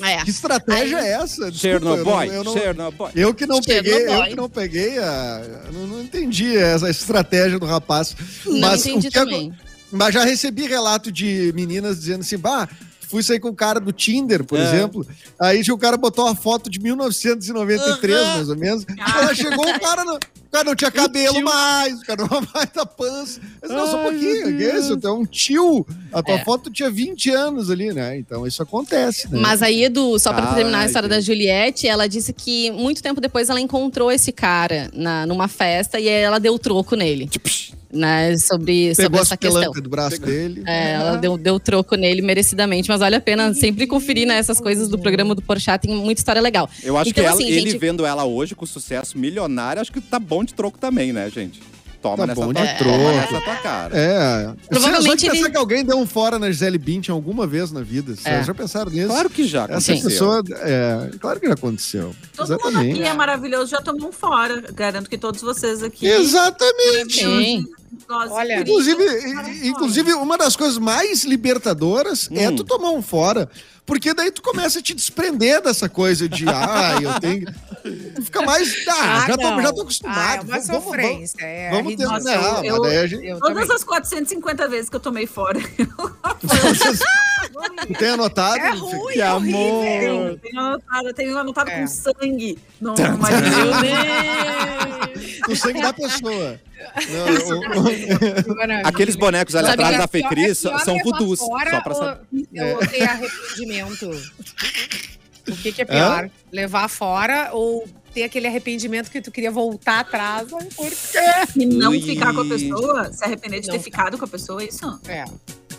É. Que estratégia é essa? Desculpa, Chernobyl, eu não- eu não- Chernobyl. Eu que não peguei, eu Chernobyl. que não peguei a. Não, não entendi essa estratégia do rapaz. Não Mas entendi o que aco- também. Mas já recebi relato de meninas dizendo assim, bah, fui sair com o cara do Tinder, por É. exemplo. Aí o cara botou uma foto de 1993, mais ou menos. Ela chegou, o cara não, o cara não tinha cabelo mais, o cara não uma baita pança. Eu disse, não, só um pouquinho, que isso? Tu é um tio. A tua É. foto tinha 20 anos ali, né? Então isso acontece, né? Mas aí, Edu, só pra Ai, terminar a história da. Juliette, ela disse que muito tempo depois ela encontrou esse cara na, numa festa e aí ela deu troco nele, né? Sobre, sobre Pegou essa questão. do braço dele. É, ela deu, deu troco nele merecidamente, mas vale a pena sempre conferir né, essas coisas do programa do Porchat, tem muita história legal. Eu acho Então, que ela- assim, ele gente- vendo ela hoje com sucesso milionário, acho que tá bom de troco também, né, gente? Toma Tá nessa bom tua, de toma nessa tua cara. É. Provavelmente Você ele- que alguém deu um fora na Gisele Bündchen alguma vez na vida. Vocês É. já pensaram nisso? Claro que já Essa aconteceu. pessoa, é, claro que já aconteceu. Todo mundo Exatamente. aqui é maravilhoso, já tomou um fora. Garanto que todos vocês aqui. Exatamente. Sim. Olha, Inclusive, inclusive, uma das coisas mais libertadoras é Hum. tu tomar um fora. Porque daí tu começa a te desprender dessa coisa de, ah, eu tenho. Tu fica mais. Ah, já, tô, não. já tô Ah, acostumado. é uma Vamos- vamos- sofrência. é Vamos ter. Nossa, Não, eu- mas a gente. Eu Todas também. as 450 vezes que eu tomei fora. Tu tem anotado? É ruim, Que é horrível. amor. Eu tenho anotado, eu tenho anotado É. com sangue. No, Tá. numa Meu lista. Deus! O sangue da pessoa. Não, o- o- Aqueles bonecos ali atrás da É Fecris é são vudus. fora Só pra saber. Ou ter arrependimento. O que, que é pior? Levar fora ou ter aquele arrependimento que tu queria voltar atrás? Por quê? E não Ui. ficar com a pessoa, se arrepender de Não. ter ficado com a pessoa, é isso? É.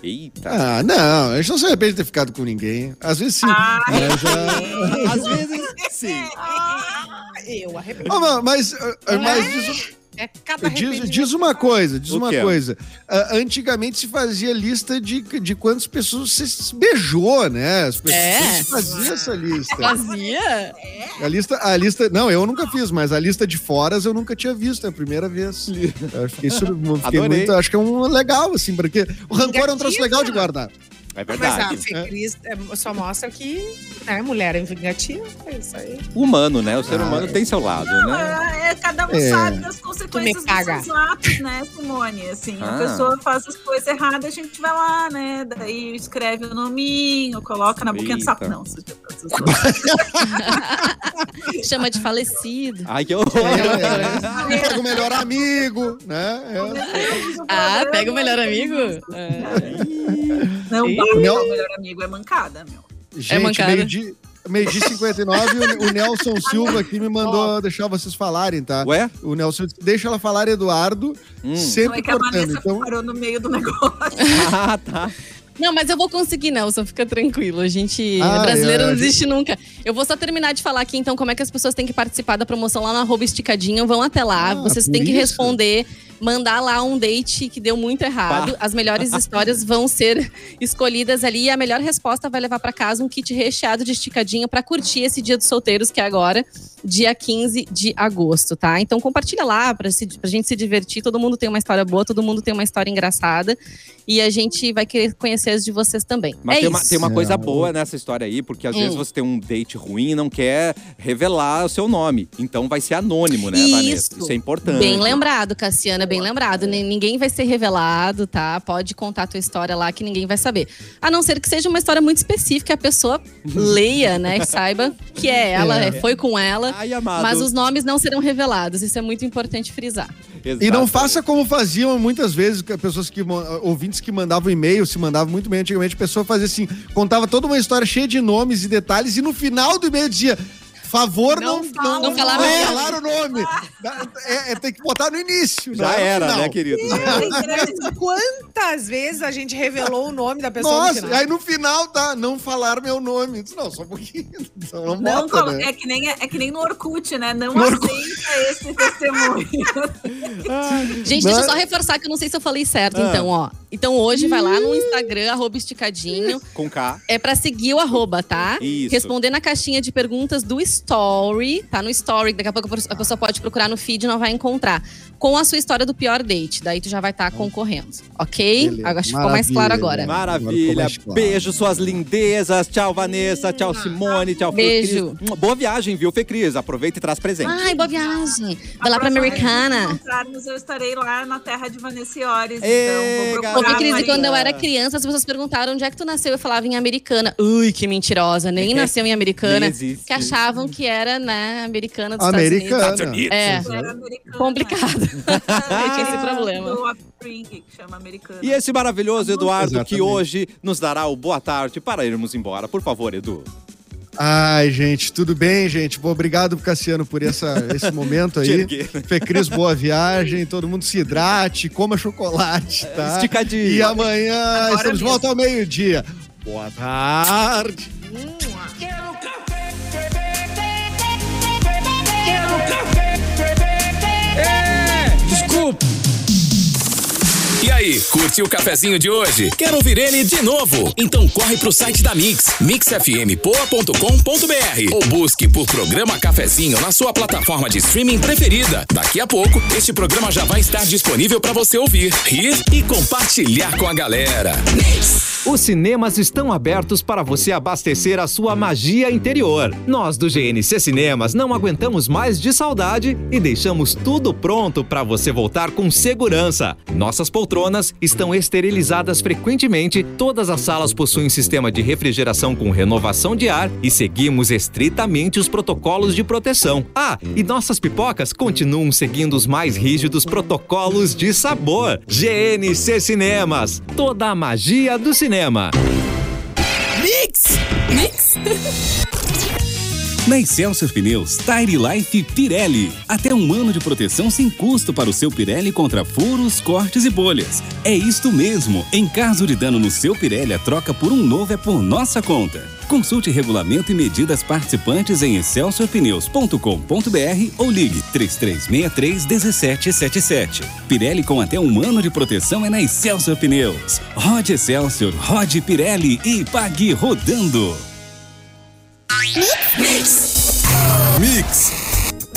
Eita. Ah, não, a gente não se arrepende de ter ficado com ninguém. Às vezes sim. Ah, Mas, ah, Às vezes, sim. Eu arrependo. ah, mas, mas, ah, mas diz, É cada diz, diz uma coisa, diz O uma quê? coisa. Ah, antigamente se fazia lista de, de quantas pessoas você se beijou, né? As pessoas É. faziam essa lista. Fazia? A lista, a lista, não, eu nunca fiz, mas a lista de foras eu nunca tinha visto, é a primeira vez. Eu fiquei, sur- fiquei muito, acho que é um legal, assim, porque o rancor é um troço legal de guardar. É Mas a verdade. Fê Cris é, só mostra que né, mulher é vingativa. É isso aí. Humano, né? O ser Ah, humano é. tem seu lado, né? É, é, cada um É. sabe das consequências dos seus atos, né, Simone? Assim, Ah. a pessoa faz as coisas erradas, a gente vai lá, né? Daí escreve o nominho, coloca na boquinha do sapo. Não, você já faz essas coisas. Chama de falecido. Ai, que horror. É, é. Pega o melhor amigo, né? É. Ah, pega o melhor amigo? É. Não, Não. meu melhor amigo é mancada, meu. Gente, mancada. meio-dia meio dia 59, o, o Nelson Silva aqui me mandou deixar vocês falarem, tá? Ué? O Nelson disse, deixa ela falar, Eduardo, Hum. Não sempre é que a cortando. Vanessa Então, parou no meio do negócio. Ah, tá. Não, mas eu vou conseguir, Nelson, fica tranquilo. A gente. Ah, brasileiro é, não a gente- existe nunca. Eu vou só terminar de falar aqui, então, como é que as pessoas têm que participar da promoção lá no arroba esticadinho. Vão até lá. Ah, Vocês têm que isso? responder, mandar lá um date que deu muito errado. As melhores histórias vão ser escolhidas ali. E a melhor resposta vai levar pra casa um kit recheado de esticadinho pra curtir esse dia dos solteiros, que é agora, dia 15 de agosto, tá? Então compartilha lá pra, se, pra gente se divertir. Todo mundo tem uma história boa, todo mundo tem uma história engraçada. E a gente vai querer conhecer as de vocês também. Mas é tem, uma, tem uma coisa É. boa nessa história aí, porque às Hum. vezes você tem um date ruim e não quer revelar o seu nome. Então vai ser anônimo, né, Vanessa? Isso. Isso é importante. Bem lembrado, Cassiana. Bem lembrado. Ni- Ninguém vai ser revelado, tá? Pode contar a tua história lá que ninguém vai saber. A não ser que seja uma história muito específica, a pessoa leia, né? Que saiba que é ela, É. foi com ela. Ai, amado. Mas os nomes não serão revelados. Isso é muito importante frisar. E não Exato. faça como faziam muitas vezes que pessoas que ouvintes que mandavam e-mail, se mandavam muito bem antigamente, a pessoa fazia assim, contava toda uma história cheia de nomes e detalhes e no final do e-mail dizia Favor não, Não não, fala- Não falar é, meu falar o nome. É, é, tem que botar no início. Já não no era, final. né, querido? Quantas vezes a gente revelou o nome da pessoa no Nossa, final? aí no final tá, não falar meu nome. Disse, Não, só um pouquinho. Então não, Não, bota, né? é, que nem, é que nem no Orkut, né? Não No aceita esse testemunho. Gente, Não deixa eu só reforçar que eu não sei se eu falei certo, Ah. então, ó. Então hoje vai lá no Instagram, arroba esticadinho. Com K. É pra seguir o arroba, tá? Isso. Responder na caixinha de perguntas do Story, tá no Story. Daqui a pouco a pessoa pode procurar no feed e não vai encontrar. Com a sua história do pior date. Daí tu já vai estar concorrendo, ok? Beleza, Agora acho que ficou mais claro agora. Agora Maravilha. mais claro. Beijo, suas lindezas. Tchau, Vanessa. Tchau, Simone. Tchau, Fê Beijo. Cris. Boa viagem, viu, Fê Cris? Aproveita e traz presente. Ai, boa viagem. Vai lá pra Americana. encontrarmos, eu estarei lá na terra de Vanessiores. Então, vou galera. Ô, procurar. Fê Cris, e quando eu era criança, as pessoas perguntaram onde é que tu nasceu. Eu falava em Americana. Ui, que mentirosa. Nem nasceu em Americana. Que achavam que era, né, americana dos Estados Americana. Unidos. É. Era americana. Complicado. Eu tinha esse problema. Que chama americana. E esse maravilhoso Eduardo que Exatamente. hoje nos dará o boa tarde para irmos embora. Por favor, Edu. Ai, gente, tudo bem, gente? Bom, obrigado, Cassiano, por essa, esse momento aí. Fê Cris, boa viagem. Todo mundo se hidrate, coma chocolate, tá? Esticadinho. E amanhã Agora estamos de volta ao meio-dia. Boa tarde. Desculpa. E aí, curtiu o cafezinho de hoje? Quer ouvir ele de novo? Então corre pro site da Mix, mixfmpoa.com.br ou busque por programa Cafezinho na sua plataforma de streaming preferida. Daqui a pouco, este programa já vai estar disponível para você ouvir, rir e compartilhar com a galera. Os cinemas estão abertos para você abastecer a sua magia interior. Nós do GNC Cinemas não aguentamos mais de saudade e deixamos tudo pronto para você voltar com segurança. Nossas poltronas estão esterilizadas frequentemente, todas as salas possuem sistema de refrigeração com renovação de ar e seguimos estritamente os protocolos de proteção. Ah, e nossas pipocas continuam seguindo os mais rígidos protocolos de sabor. GNC Cinemas, toda a magia do cinema. Mix! Mix! Na Excelsior Pneus, Tire Life Pirelli. Até um ano de proteção sem custo para o seu Pirelli contra furos, cortes e bolhas. É isto mesmo. Em caso de dano no seu Pirelli, a troca por um novo é por nossa conta. Consulte regulamento e medidas participantes em excelsiorpneus.com.br ou ligue 3363 1777. Pirelli com até um ano de proteção é na Excelsior Pneus. Rode Excelsior, rode Pirelli e pague rodando. Mix.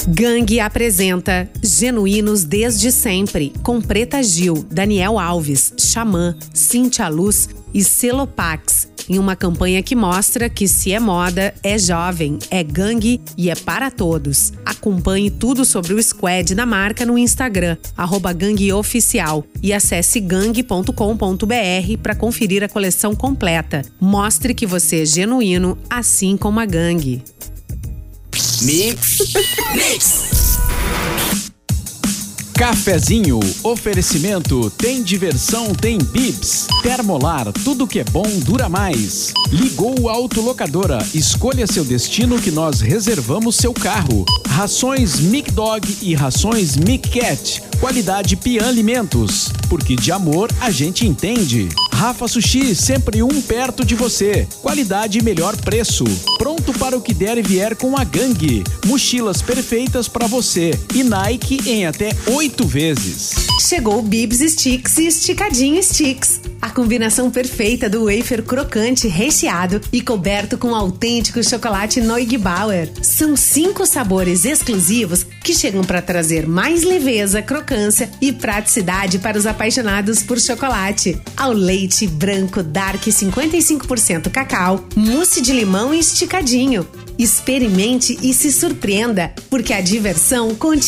Gangue apresenta Genuínos Desde Sempre, com Preta Gil, Daniel Alves, Xamã, Cintia Luz e Celopax, em uma campanha que mostra que se é moda, é jovem, é gangue e é para todos. Acompanhe tudo sobre o squad da marca no Instagram, gangueoficial e acesse gangue.com.br para conferir a coleção completa. Mostre que você é genuíno, assim como a gangue. Mix. Cafezinho, oferecimento, tem diversão, tem bips. Termolar, tudo que é bom dura mais. Ligou Autolocadora, escolha seu destino que nós reservamos seu carro. Rações Mic Dog e rações Mic Cat, qualidade Pian Alimentos, porque de amor a gente entende. Rafa Sushi, sempre um perto de você. Qualidade e melhor preço. Pronto para o que der e vier com a gangue. Mochilas perfeitas para você. E Nike em até oito vezes. Chegou Bibs Sticks e Esticadinho Sticks. A combinação perfeita do wafer crocante recheado e coberto com autêntico chocolate Neugebauer. São cinco sabores exclusivos que chegam para trazer mais leveza, crocância e praticidade para os apaixonados por chocolate. Ao leite branco dark 55% cacau, mousse de limão e esticadinho. Experimente e se surpreenda, porque a diversão continua.